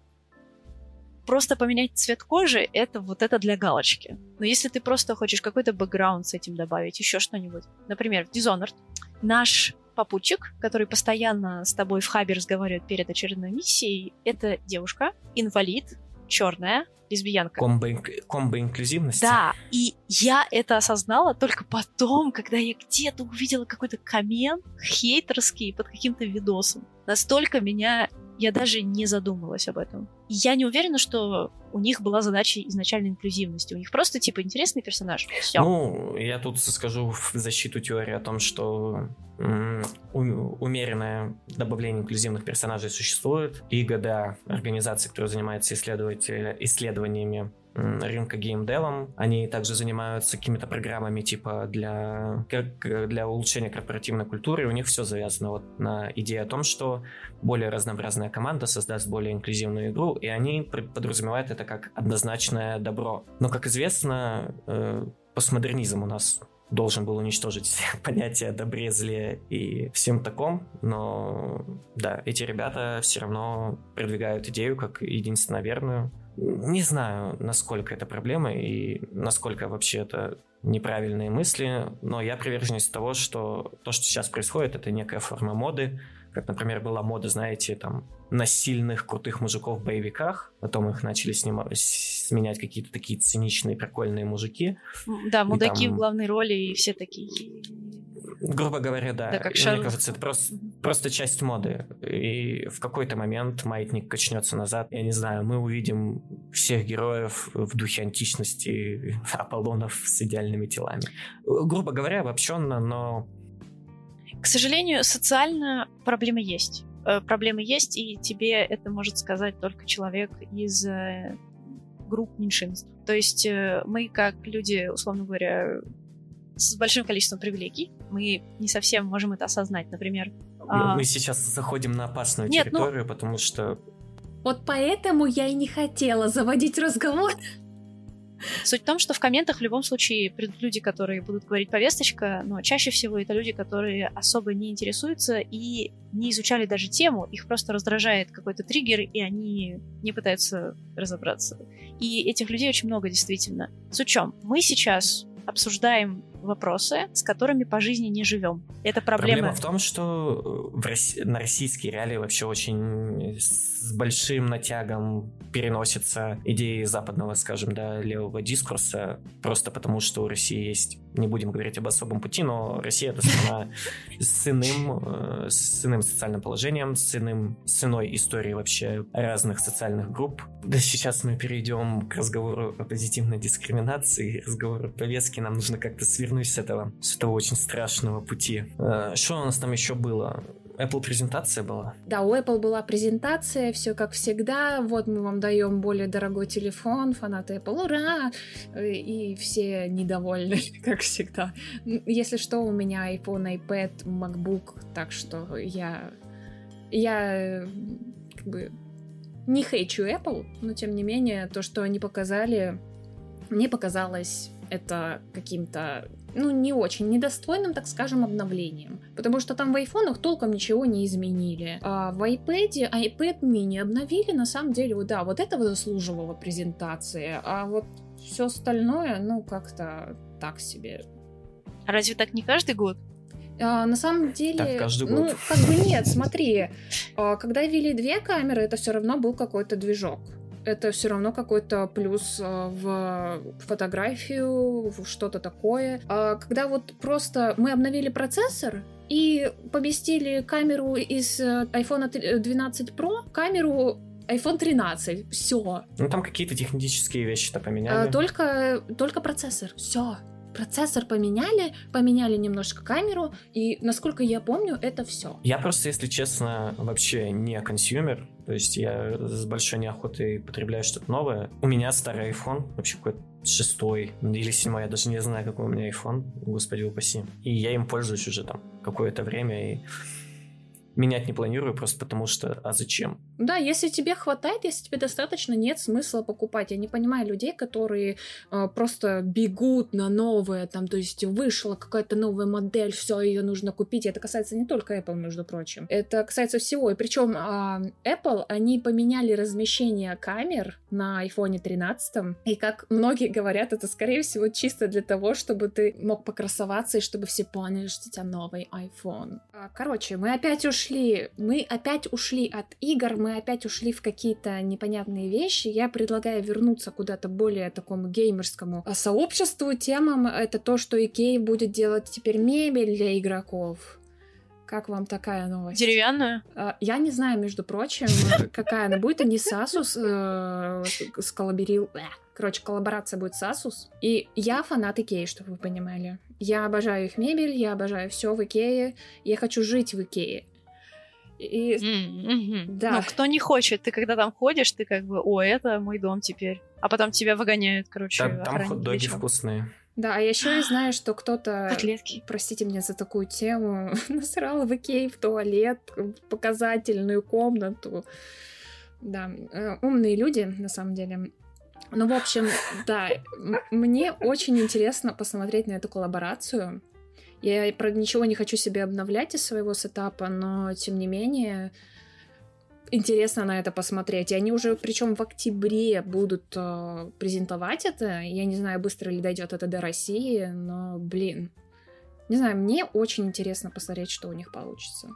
[SPEAKER 1] просто поменять цвет кожи, это вот это для галочки. Но если ты просто хочешь какой-то бэкграунд с этим добавить, еще что-нибудь. Например, в Dishonored наш попутчик, который постоянно с тобой в хабе разговаривает перед очередной миссией, это девушка, инвалид, черная, лесбиянка.
[SPEAKER 2] Комбо, комбо инклюзивности.
[SPEAKER 1] Да, и я это осознала только потом, когда я где-то увидела какой-то коммент хейтерский под каким-то видосом. Настолько меня я даже не задумывалась об этом. Я не уверена, что у них была задача изначально инклюзивности. У них просто, типа, интересный персонаж. Все.
[SPEAKER 2] Ну, я тут скажу в защиту теории о том, что умеренное добавление инклюзивных персонажей существует. И ГДА, организация, которая занимается исследованиями рынка геймдевом. Они также занимаются какими-то программами типа для, для улучшения корпоративной культуры. У них все завязано вот на идее о том, что более разнообразная команда создаст более инклюзивную игру, и они подразумевают это как однозначное добро. Но, как известно, э, постмодернизм у нас должен был уничтожить понятие добре, зле и всем таком, но да, эти ребята все равно продвигают идею как единственно верную, не знаю, насколько это проблема и насколько вообще это неправильные мысли, но я приверженец того, что то, что сейчас происходит, это некая форма моды, как, например, была мода, знаете, там, на сильных, крутых мужиков в боевиках, потом их начали снимать, сменять какие-то такие циничные, прикольные мужики.
[SPEAKER 1] Да, мудаки там... в главной роли и все такие
[SPEAKER 2] грубо говоря, да. да как Мне кажется, это просто, просто часть моды. И в какой-то момент маятник качнется назад. Я не знаю, мы увидим всех героев в духе античности Аполлонов с идеальными телами. Грубо говоря, обобщенно, но...
[SPEAKER 1] К сожалению, социально проблемы есть. Э, проблемы есть, и тебе это может сказать только человек из э, групп меньшинств. То есть э, мы, как люди, условно говоря, с большим количеством привилегий. Мы не совсем можем это осознать, например.
[SPEAKER 2] Мы, а... мы сейчас заходим на опасную Нет, ну территорию, ну... потому что...
[SPEAKER 3] Вот поэтому я и не хотела заводить разговор.
[SPEAKER 1] Суть в том, что в комментах в любом случае придут люди, которые будут говорить повесточка, но чаще всего это люди, которые особо не интересуются и не изучали даже тему, их просто раздражает какой-то триггер, и они не пытаются разобраться. И этих людей очень много действительно. С чем? Мы сейчас обсуждаем вопросы, с которыми по жизни не живем. Это проблема.
[SPEAKER 2] Проблема в том, что в Росси... на российские реалии вообще очень с большим натягом переносятся идеи западного, скажем, да, левого дискурса, просто потому что у России есть, не будем говорить об особом пути, но Россия это страна с иным, э, с иным социальным положением, с, иным, с иной историей вообще разных социальных групп. Да сейчас мы перейдем к разговору о позитивной дискриминации, разговору о повестке, нам нужно как-то свернуть вернусь с этого, с этого очень страшного пути. Э, что у нас там еще было? Apple презентация была?
[SPEAKER 3] Да, у Apple была презентация, все как всегда. Вот мы вам даем более дорогой телефон, фанаты Apple, ура! И все недовольны, как всегда. Если что, у меня iPhone, iPad, MacBook, так что я... Я как бы не хейчу Apple, но тем не менее, то, что они показали, мне показалось это каким-то ну, не очень недостойным, так скажем, обновлением. Потому что там в айфонах толком ничего не изменили. А в iPad, iPad mini обновили, на самом деле, да, вот этого заслуживало презентации. А вот все остальное, ну, как-то так себе.
[SPEAKER 1] А разве так не каждый год?
[SPEAKER 3] А, на самом деле,
[SPEAKER 2] так, каждый
[SPEAKER 3] ну, год. как бы нет, смотри, а, когда ввели две камеры, это все равно был какой-то движок это все равно какой-то плюс э, в фотографию, в что-то такое. А когда вот просто мы обновили процессор, и поместили камеру из э, iPhone 12 Pro, камеру iPhone 13. Все.
[SPEAKER 2] Ну там какие-то технические вещи-то поменяли.
[SPEAKER 3] А, только, только процессор. Все. Процессор поменяли, поменяли немножко камеру, и, насколько я помню, это все.
[SPEAKER 2] Я просто, если честно, вообще не consumer, то есть я с большой неохотой потребляю что-то новое. У меня старый iPhone, вообще какой-то шестой или седьмой, я даже не знаю, какой у меня iPhone, господи упаси. И я им пользуюсь уже там какое-то время, и менять не планирую, просто потому что, а зачем?
[SPEAKER 3] Да, если тебе хватает, если тебе достаточно, нет смысла покупать. Я не понимаю людей, которые э, просто бегут на новое, там, то есть вышла какая-то новая модель, все, ее нужно купить. Это касается не только Apple, между прочим. Это касается всего. И причем э, Apple, они поменяли размещение камер на iPhone 13, и как многие говорят, это, скорее всего, чисто для того, чтобы ты мог покрасоваться, и чтобы все поняли, что у тебя новый iPhone. А, короче, мы опять ушли, мы опять ушли от игр, мы опять ушли в какие-то непонятные вещи. Я предлагаю вернуться куда-то более такому геймерскому а, сообществу. Темам это то, что Икей будет делать теперь мебель для игроков. Как вам такая новость?
[SPEAKER 1] Деревянную?
[SPEAKER 3] А, я не знаю, между прочим, какая она будет. Они с Asus э, сколлаборил... Короче, коллаборация будет с Asus. И я фанат Икеи, чтобы вы понимали. Я обожаю их мебель, я обожаю все в Икее. Я хочу жить в Икее.
[SPEAKER 1] И... Mm-hmm. Да. Ну, кто не хочет, ты когда там ходишь, ты как бы, о, это мой дом теперь. А потом тебя выгоняют, короче,
[SPEAKER 2] да, Там хот-доги вкусные.
[SPEAKER 3] Да, а еще я знаю, что кто-то,
[SPEAKER 1] Котлетки.
[SPEAKER 3] простите меня за такую тему, насрал в Икей в туалет, показательную комнату. Да, э, умные люди, на самом деле. Ну, в общем, да, мне очень интересно посмотреть на эту коллаборацию. Я, правда, ничего не хочу себе обновлять из своего сетапа, но, тем не менее, интересно на это посмотреть. И они уже, причем в октябре будут э, презентовать это. Я не знаю, быстро ли дойдет это до России, но, блин, не знаю, мне очень интересно посмотреть, что у них получится.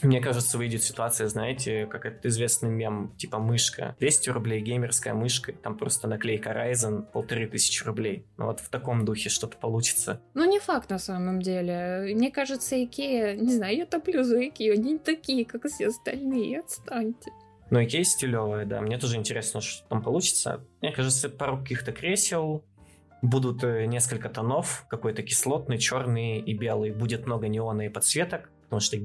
[SPEAKER 2] Мне кажется, выйдет ситуация, знаете, как этот известный мем, типа мышка. 200 рублей геймерская мышка, там просто наклейка Ryzen, полторы тысячи рублей. Ну вот в таком духе что-то получится.
[SPEAKER 3] Ну не факт на самом деле. Мне кажется, Икея, не знаю, я топлю за Икею, они не такие, как все остальные, отстаньте.
[SPEAKER 2] Ну, Икея стилевая, да. Мне тоже интересно, что там получится. Мне кажется, пару каких-то кресел, будут э, несколько тонов, какой-то кислотный, черный и белый. Будет много неона и подсветок, потому что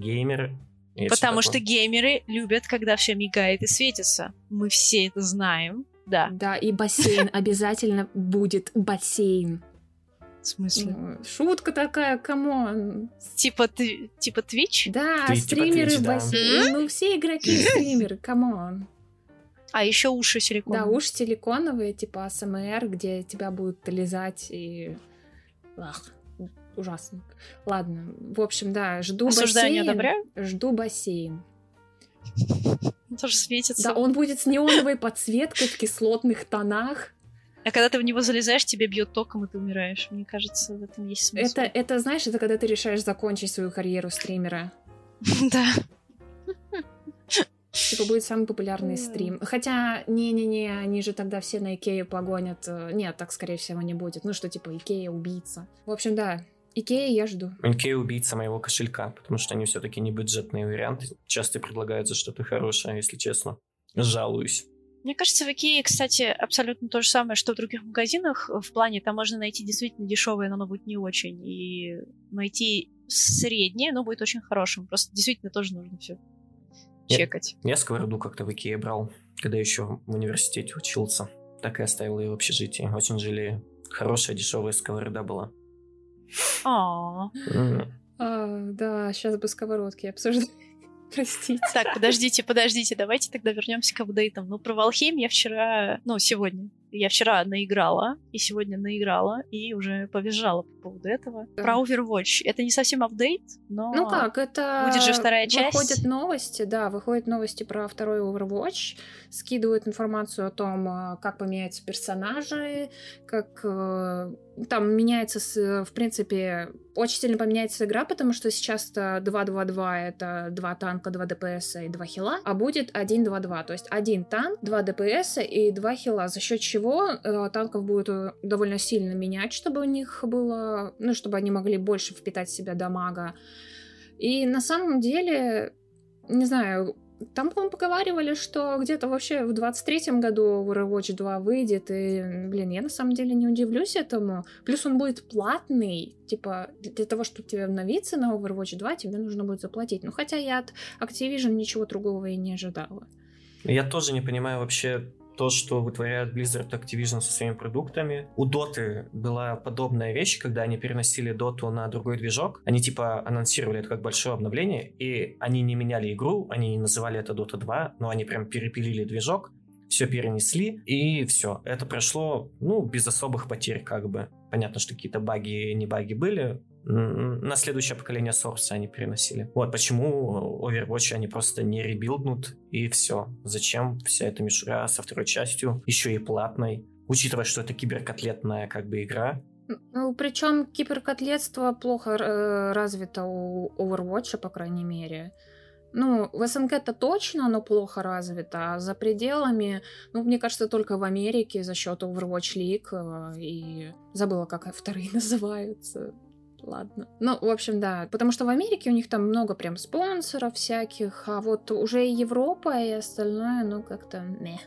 [SPEAKER 2] геймеры
[SPEAKER 1] Потому что геймеры любят, когда все мигает и светится. Мы все это знаем. Да.
[SPEAKER 3] Да, и бассейн обязательно будет бассейн.
[SPEAKER 1] В смысле?
[SPEAKER 3] Ну, шутка такая, come on.
[SPEAKER 1] Типа, ты, типа Twitch?
[SPEAKER 3] Да, ты, типа стримеры типа Twitch, бассейн. Да. Ну, все игроки стримеры, come on.
[SPEAKER 1] А еще уши силиконовые.
[SPEAKER 3] Да, уши силиконовые, типа АСМР, где тебя будут лизать и... Ах ужасно. Ладно, в общем, да, жду Осуждаю, бассейн. Жду бассейн.
[SPEAKER 1] Тоже светится.
[SPEAKER 3] Да, он будет с неоновой подсветкой в кислотных тонах.
[SPEAKER 1] А когда ты в него залезаешь, тебе бьет током, и ты умираешь. Мне кажется, в этом есть смысл.
[SPEAKER 3] Это, это знаешь, это когда ты решаешь закончить свою карьеру стримера.
[SPEAKER 1] Да.
[SPEAKER 3] Типа будет самый популярный стрим. Хотя, не-не-не, они же тогда все на Икею погонят. Нет, так, скорее всего, не будет. Ну, что, типа, Икея убийца. В общем, да, Икея я жду.
[SPEAKER 2] Икея убийца моего кошелька, потому что они все-таки не бюджетные варианты. Часто предлагают за что-то хорошее, если честно. Жалуюсь.
[SPEAKER 1] Мне кажется, в Икее, кстати, абсолютно то же самое, что в других магазинах. В плане, там можно найти действительно дешевое, но оно будет не очень. И найти среднее, но будет очень хорошим. Просто действительно тоже нужно все чекать.
[SPEAKER 2] Я, я сковороду как-то в Икее брал, когда еще в университете учился. Так и оставил ее в общежитии. Очень жалею. Хорошая дешевая сковорода была.
[SPEAKER 1] А,
[SPEAKER 3] да, сейчас бы сковородки обсуждать. Простите.
[SPEAKER 1] Так, подождите, подождите, давайте тогда вернемся к апдейтам. Ну, про Валхейм я вчера, ну, сегодня, я вчера наиграла, и сегодня наиграла, и уже повизжала по поводу этого. Да. Про Overwatch. Это не совсем апдейт, но...
[SPEAKER 3] Ну как, это...
[SPEAKER 1] Будет же вторая часть.
[SPEAKER 3] Выходят новости, да, выходят новости про второй Overwatch, скидывают информацию о том, а, как поменяются персонажи, как э, там меняется, в принципе, очень сильно поменяется игра, потому что сейчас 2-2-2 это 2 танка, 2 ДПС и 2 хила, а будет 1-2-2, то есть один танк, 2 ДПС и 2 хила, за счет чего э, танков будет э, довольно сильно менять, чтобы у них было, ну, чтобы они могли больше впитать в себя дамага. И на самом деле, не знаю, Там, по-моему, поговаривали, что где-то вообще в 23-м году Overwatch 2 выйдет, и, блин, я на самом деле не удивлюсь этому. Плюс он будет платный, типа, для того, чтобы тебе обновиться на Overwatch 2, тебе нужно будет заплатить. Ну, хотя я от Activision ничего другого и не ожидала.
[SPEAKER 2] Я тоже не понимаю вообще то, что вытворяют Blizzard Activision со своими продуктами. У Доты была подобная вещь, когда они переносили Доту на другой движок. Они типа анонсировали это как большое обновление, и они не меняли игру, они не называли это Dota 2, но они прям перепилили движок, все перенесли, и все. Это прошло, ну, без особых потерь, как бы. Понятно, что какие-то баги, не баги были, на следующее поколение Source они переносили. Вот почему Overwatch они просто не ребилднут, и все. Зачем вся эта мишура со второй частью, еще и платной, учитывая, что это киберкотлетная как бы игра,
[SPEAKER 3] ну, причем киберкотлетство плохо э, развито у Overwatch, по крайней мере. Ну, в СНГ это точно, оно плохо развито, а за пределами, ну, мне кажется, только в Америке за счет Overwatch League э, и забыла, как вторые называются ладно. Ну, в общем, да, потому что в Америке у них там много прям спонсоров всяких, а вот уже и Европа и остальное, ну, как-то не.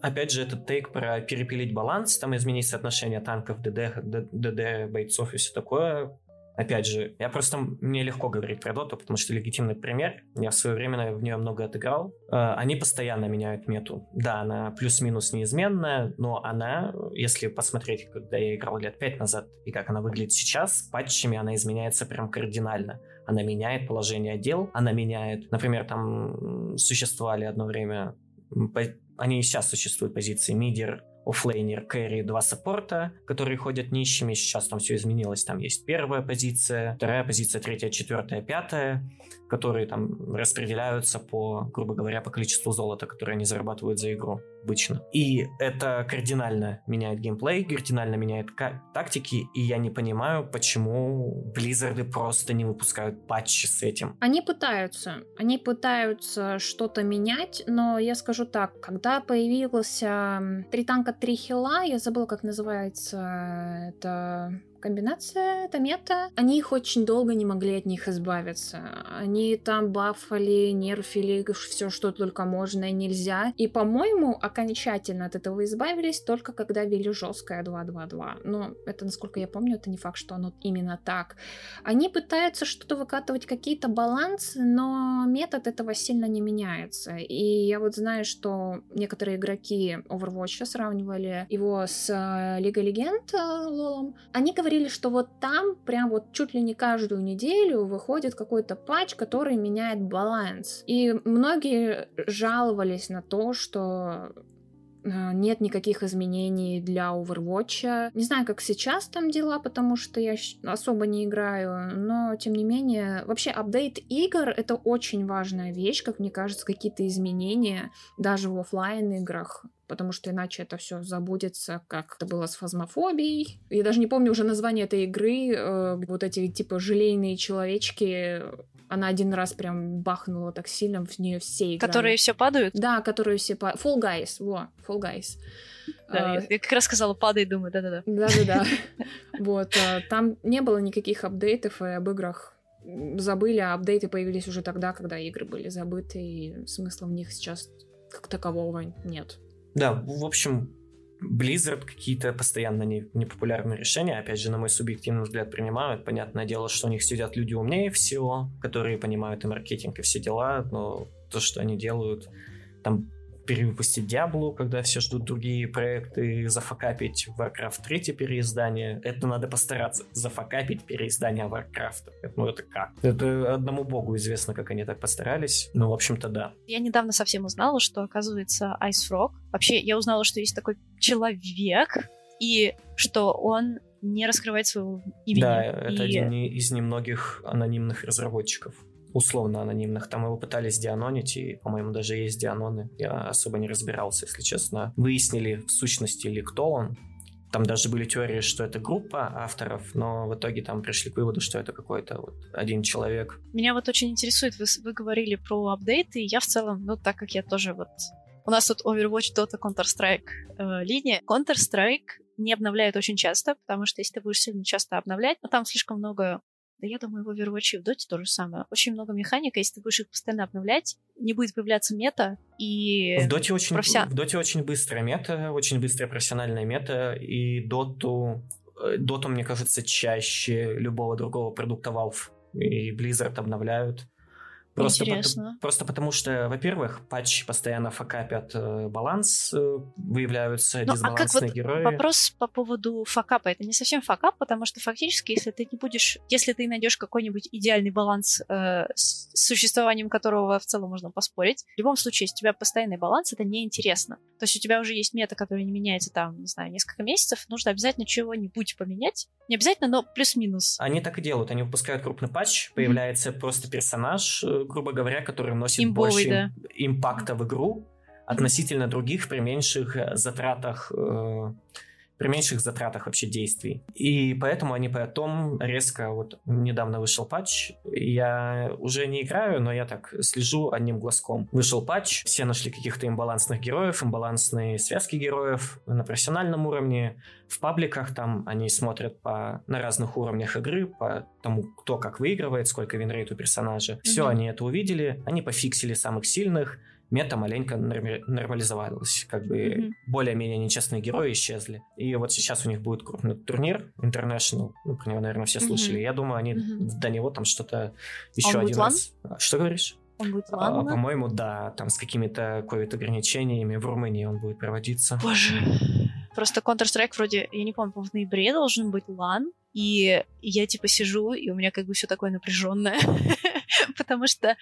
[SPEAKER 2] Опять же, этот тейк про перепилить баланс, там изменить соотношение танков, ДД, ДД, бойцов и все такое, Опять же, я просто... Мне легко говорить про доту, потому что легитимный пример. Я в свое время в нее много отыграл. Э, они постоянно меняют мету. Да, она плюс-минус неизменная, но она, если посмотреть, когда я играл лет пять назад и как она выглядит сейчас, патчами она изменяется прям кардинально. Она меняет положение дел, она меняет... Например, там существовали одно время... Они и сейчас существуют позиции мидер, offlaner, carry, два саппорта, которые ходят нищими. Сейчас там все изменилось. Там есть первая позиция, вторая позиция, третья, четвертая, пятая, которые там распределяются по, грубо говоря, по количеству золота, которое они зарабатывают за игру обычно. И это кардинально меняет геймплей, кардинально меняет тактики, и я не понимаю, почему Blizzard просто не выпускают патчи с этим.
[SPEAKER 3] Они пытаются, они пытаются что-то менять, но я скажу так, когда появился три танка, три хила, я забыла, как называется это комбинация, это мета. Они их очень долго не могли от них избавиться. Они там бафали, нерфили все, что только можно и нельзя. И, по-моему, окончательно от этого избавились только когда ввели жесткое 2.2.2. Но это, насколько я помню, это не факт, что оно именно так. Они пытаются что-то выкатывать, какие-то балансы, но метод этого сильно не меняется. И я вот знаю, что некоторые игроки Overwatch сравнивали его с э, Лигой Легенд э, лолом. Они говорили, говорили, что вот там прям вот чуть ли не каждую неделю выходит какой-то патч, который меняет баланс. И многие жаловались на то, что нет никаких изменений для Overwatch. Не знаю, как сейчас там дела, потому что я особо не играю, но тем не менее, вообще апдейт игр — это очень важная вещь, как мне кажется, какие-то изменения даже в офлайн играх потому что иначе это все забудется, как это было с фазмофобией. Я даже не помню уже название этой игры. Э, вот эти типа желейные человечки. Она один раз прям бахнула так сильно, в нее все играли.
[SPEAKER 1] Которые все падают?
[SPEAKER 3] Да, которые все падают. Fall Guys, во, Fall Guys.
[SPEAKER 1] Да, а, я как раз сказала, падай, думаю, да-да-да.
[SPEAKER 3] Да-да-да. Вот, а, там не было никаких апдейтов, и об играх забыли, а апдейты появились уже тогда, когда игры были забыты, и смысла в них сейчас как такового нет.
[SPEAKER 2] Да, в общем, Blizzard какие-то постоянно не, непопулярные решения, опять же, на мой субъективный взгляд, принимают. Понятное дело, что у них сидят люди умнее всего, которые понимают и маркетинг, и все дела, но то, что они делают, там перевыпустить Диаблу, когда все ждут другие проекты, зафакапить Warcraft 3 переиздание. Это надо постараться. Зафакапить переиздание Warcraft. Ну это как? Это одному богу известно, как они так постарались. Ну, в общем-то, да.
[SPEAKER 1] Я недавно совсем узнала, что, оказывается, Ice Frog... Вообще, я узнала, что есть такой человек, и что он не раскрывает своего имени.
[SPEAKER 2] Да, это и... один из немногих анонимных разработчиков условно анонимных. Там его пытались дианонить, и, по-моему, даже есть дианоны. Я особо не разбирался, если честно. Выяснили в сущности ли кто он. Там даже были теории, что это группа авторов, но в итоге там пришли к выводу, что это какой-то вот один человек.
[SPEAKER 1] Меня вот очень интересует, вы, вы говорили про апдейты, и я в целом, ну, так как я тоже вот... У нас тут Overwatch, Dota, Counter-Strike э, линия. Counter-Strike не обновляют очень часто, потому что если ты будешь сильно часто обновлять, ну, там слишком много Да я думаю, в Overwatch и в Dota то же самое. Очень много механик, если ты будешь их постоянно обновлять, не будет появляться мета, и...
[SPEAKER 2] В Доте очень, профессион... в Доте очень быстрая мета, очень быстрая профессиональная мета, и Доту... Доту, мне кажется, чаще любого другого продукта Valve и Blizzard обновляют. Просто, Интересно. Потому, просто потому что, во-первых, патчи постоянно факапят э, баланс, э, выявляются ну, дисбалансные а как вот герои.
[SPEAKER 1] Вопрос по поводу факапа. Это не совсем факап, потому что фактически, если ты не будешь, если ты найдешь какой-нибудь идеальный баланс, э, с существованием которого в целом можно поспорить, в любом случае, если у тебя постоянный баланс, это неинтересно. То есть у тебя уже есть мета, которая не меняется там, не знаю, несколько месяцев, нужно обязательно чего-нибудь поменять. Не обязательно, но плюс-минус.
[SPEAKER 2] Они так и делают. Они выпускают крупный патч, появляется mm-hmm. просто персонаж, э, грубо говоря, который вносит Имбовый, больше да. импакта в игру относительно других при меньших э, затратах э, при меньших затратах вообще действий. И поэтому они потом резко, вот недавно вышел патч, я уже не играю, но я так слежу одним глазком. Вышел патч, все нашли каких-то имбалансных героев, имбалансные связки героев на профессиональном уровне, в пабликах там они смотрят по, на разных уровнях игры, по тому, кто как выигрывает, сколько win rate у персонажа. Mm-hmm. Все они это увидели, они пофиксили самых сильных, мета маленько нормализовалась. Как бы mm-hmm. более-менее нечестные герои исчезли. И вот сейчас у них будет крупный турнир International. Ну, про него, наверное, все слышали. Mm-hmm. Я думаю, они mm-hmm. до него там что-то еще а один раз... А, что говоришь?
[SPEAKER 1] Он будет а,
[SPEAKER 2] По-моему, да, там с какими-то ковид-ограничениями в Румынии он будет проводиться.
[SPEAKER 1] Боже. Просто Counter-Strike вроде, я не помню, в ноябре должен быть лан, и я типа сижу, и у меня как бы все такое напряженное, потому что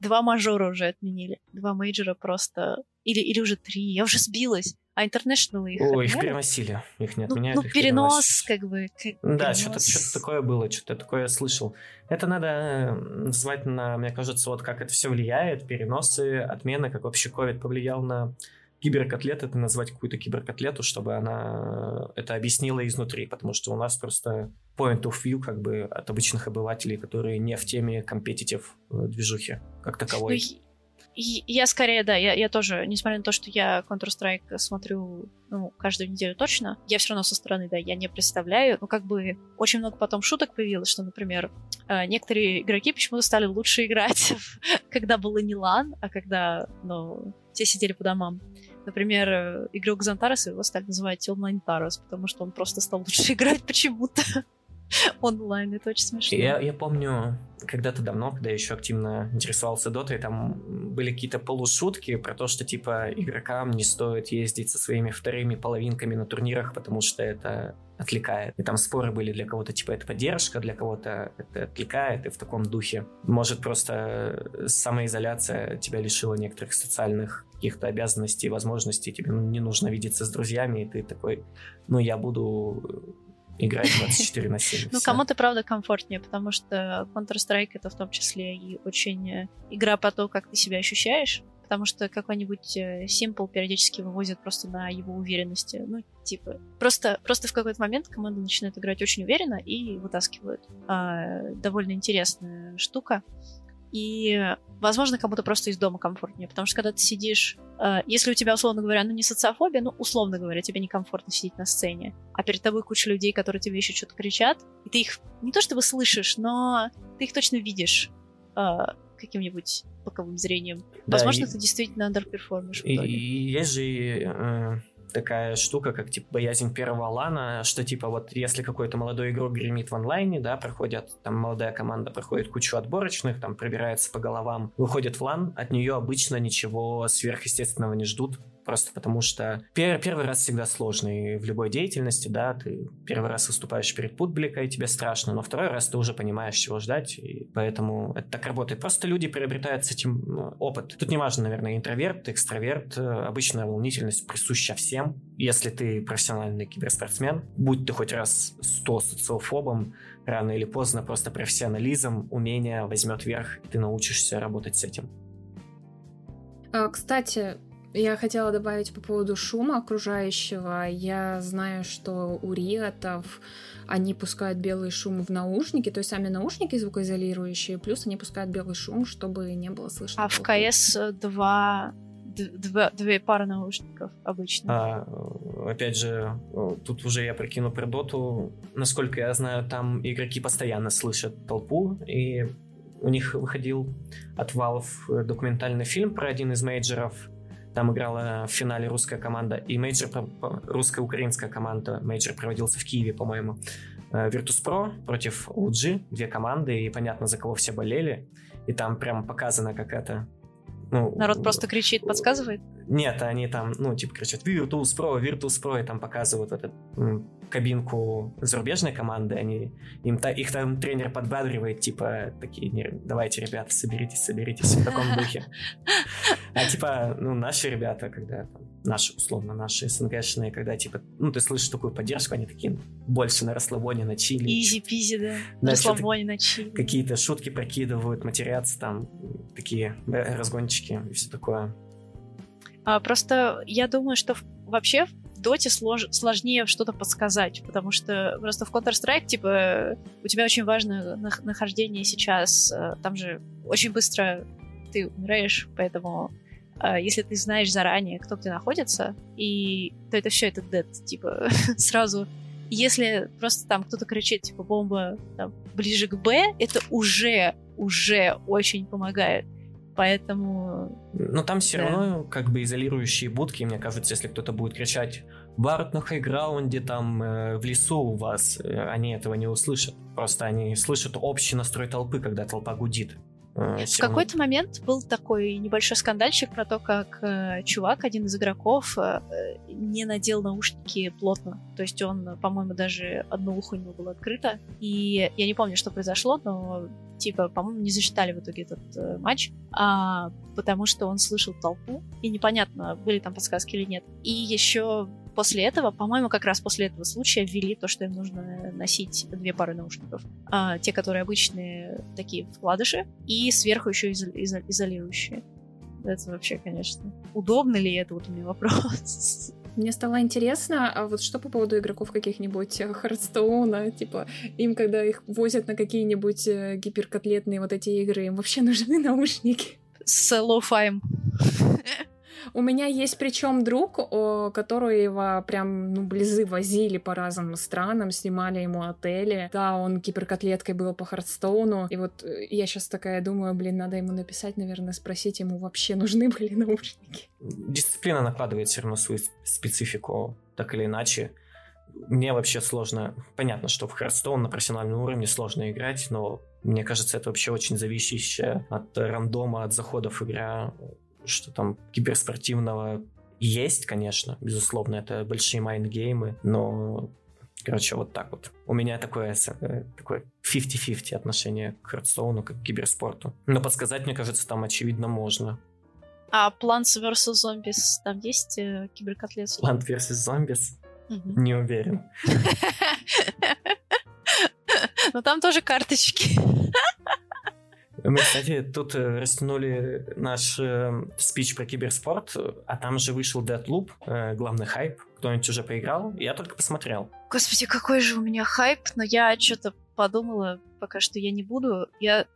[SPEAKER 1] два мажора уже отменили. Два мейджора просто... Или, или уже три. Я уже сбилась. А International их
[SPEAKER 2] Ой, их переносили. Их не отменяют.
[SPEAKER 1] Ну, ну перенос, как бы. Как
[SPEAKER 2] да, что-то, что-то такое было, что-то такое я слышал. Это надо назвать на, мне кажется, вот как это все влияет, переносы, отмены, как вообще COVID повлиял на киберкотлет, это назвать какую-то киберкотлету, чтобы она это объяснила изнутри, потому что у нас просто point of view как бы от обычных обывателей, которые не в теме компетитив э, движухи как таковой. Ну,
[SPEAKER 1] я скорее, да, я, я тоже, несмотря на то, что я Counter-Strike смотрю, ну, каждую неделю точно, я все равно со стороны, да, я не представляю. Ну, как бы очень много потом шуток появилось, что, например, э, некоторые игроки почему-то стали лучше играть, когда было не лан, а когда, ну, все сидели по домам. Например, э, игрок Зантарес его стали называть онлайн Тарас, потому что он просто стал лучше играть почему-то онлайн. Это очень смешно.
[SPEAKER 2] Я, я помню, когда-то давно, когда я еще активно интересовался дотой, там были какие-то полушутки про то, что типа игрокам не стоит ездить со своими вторыми половинками на турнирах, потому что это отвлекает. И там споры были для кого-то, типа, это поддержка, для кого-то это отвлекает, и в таком духе. Может, просто самоизоляция тебя лишила некоторых социальных каких-то обязанностей, возможностей, тебе не нужно видеться с друзьями, и ты такой, ну, я буду играть 24 на 7.
[SPEAKER 1] Ну, кому-то, правда, комфортнее, потому что Counter-Strike это в том числе и очень э, игра по то, как ты себя ощущаешь, потому что какой-нибудь э, Simple периодически вывозит просто на его уверенности. Ну, типа, просто, просто в какой-то момент команда начинает играть очень уверенно и вытаскивают. А, довольно интересная штука. И, возможно, кому-то просто из дома комфортнее, потому что когда ты сидишь, э, если у тебя, условно говоря, ну не социофобия, ну, условно говоря, тебе некомфортно сидеть на сцене, а перед тобой куча людей, которые тебе еще что-то кричат, и ты их не то чтобы слышишь, но ты их точно видишь э, каким-нибудь боковым зрением. Да, Возможно, и... ты действительно андерперформишь.
[SPEAKER 2] И, и есть же э, такая штука, как типа боязнь первого лана, что типа вот если какой-то молодой игрок гремит в онлайне, да, проходят, там молодая команда проходит кучу отборочных, там пробирается по головам, выходит в лан, от нее обычно ничего сверхъестественного не ждут, просто потому что пер первый раз всегда сложный в любой деятельности, да, ты первый раз выступаешь перед публикой, тебе страшно, но второй раз ты уже понимаешь, чего ждать, и поэтому это так работает. Просто люди приобретают с этим ну, опыт. Тут не важно, наверное, интроверт, экстраверт, э, обычная волнительность присуща всем. Если ты профессиональный киберспортсмен, будь ты хоть раз сто социофобом, рано или поздно просто профессионализм, умение возьмет верх, и ты научишься работать с этим.
[SPEAKER 3] А, кстати, я хотела добавить по поводу шума окружающего. Я знаю, что у риотов они пускают белый шум в наушники, то есть сами наушники звукоизолирующие, плюс они пускают белый шум, чтобы не было слышно.
[SPEAKER 1] А в КС два, два, две пары наушников обычно.
[SPEAKER 2] А, опять же, тут уже я прикину про доту. Насколько я знаю, там игроки постоянно слышат толпу, и у них выходил от Valve документальный фильм про один из мейджеров. Там играла в финале русская команда, и мейджор, русско-украинская команда, мейджор проводился в Киеве, по-моему. Э, Virtus.pro против OG, две команды, и понятно, за кого все болели. И там прям показана какая-то
[SPEAKER 1] ну, Народ просто кричит, подсказывает?
[SPEAKER 2] Нет, они там, ну, типа кричат Virtus Pro, Virtus Pro, и там показывают эту кабинку зарубежной команды, они, им, та, их там тренер подбадривает, типа, такие, давайте, ребята, соберитесь, соберитесь, в таком духе. А типа, ну, наши ребята, когда там, наши, условно, наши СНГшные, когда, типа, ну, ты слышишь такую поддержку, они такие больше на расслабоне, на чили.
[SPEAKER 1] Изи-пизи, да. На расслабоне, на чили.
[SPEAKER 2] Какие-то шутки прокидывают, матерятся там, такие разгончики и все такое.
[SPEAKER 1] А, просто я думаю, что вообще в доте слож... сложнее что-то подсказать, потому что просто в Counter-Strike, типа, у тебя очень важно нахождение сейчас, э, там же очень быстро ты умираешь, поэтому если ты знаешь заранее, кто где находится, и то это все это дед, типа, сразу. Если просто там кто-то кричит, типа, бомба там, ближе к Б, это уже, уже очень помогает. Поэтому...
[SPEAKER 2] Но там все да. равно как бы изолирующие будки, мне кажется, если кто-то будет кричать Барт на хайграунде, там, э, в лесу у вас, э, они этого не услышат. Просто они слышат общий настрой толпы, когда толпа гудит.
[SPEAKER 1] Э, в какой-то момент был такой небольшой скандальчик про то, как э, чувак, один из игроков, э, не надел наушники плотно. То есть он, по-моему, даже одно ухо у него было открыто. И я не помню, что произошло, но типа, по-моему, не засчитали в итоге этот э, матч, а, потому что он слышал толпу, и непонятно, были там подсказки или нет. И еще после этого, по-моему, как раз после этого случая ввели то, что им нужно носить две пары наушников. А, те, которые обычные такие вкладыши, и сверху еще изо- изо- изолирующие. Это вообще, конечно. Удобно ли это? Вот у меня вопрос.
[SPEAKER 3] Мне стало интересно, а вот что по поводу игроков каких-нибудь Hearthstone а, типа, им, когда их возят на какие-нибудь э, киберкотлетные вот эти игры, им вообще нужны наушники?
[SPEAKER 1] С lo-fi ем.
[SPEAKER 3] У меня есть причем друг, который его прям, ну, Близы возили по разным странам, снимали ему отели. Да, он киберкотлеткой был по Hearthstone у. И вот э, я сейчас такая думаю, блин, надо ему написать, наверное, спросить ему вообще нужны были наушники.
[SPEAKER 2] Дисциплина накладывает все равно свою специфику, так или иначе. Мне вообще сложно... Понятно, что в Hearthstone на профессиональном уровне сложно играть, но мне кажется, это вообще очень зависящее от рандома, от заходов игра что там киберспортивного есть, конечно, безусловно, это большие mind game ы, но Короче, вот так вот. У меня такое, э, такое 50-50 отношение к Hearthstone у, как к киберспорту. Но подсказать, мне кажется, там очевидно можно.
[SPEAKER 1] А Plants vs. Zombies, там есть э, киберкотлет?
[SPEAKER 2] Plant vs. Zombies? Угу. Не уверен.
[SPEAKER 1] Но там тоже карточки.
[SPEAKER 2] Мы, кстати, тут э, растянули наш э, спич про киберспорт, а там же вышел Deadloop, э, главный хайп. Кто-нибудь уже поиграл? Я только посмотрел.
[SPEAKER 1] Господи, какой же у меня хайп, но я что-то подумала, пока что я не буду. Я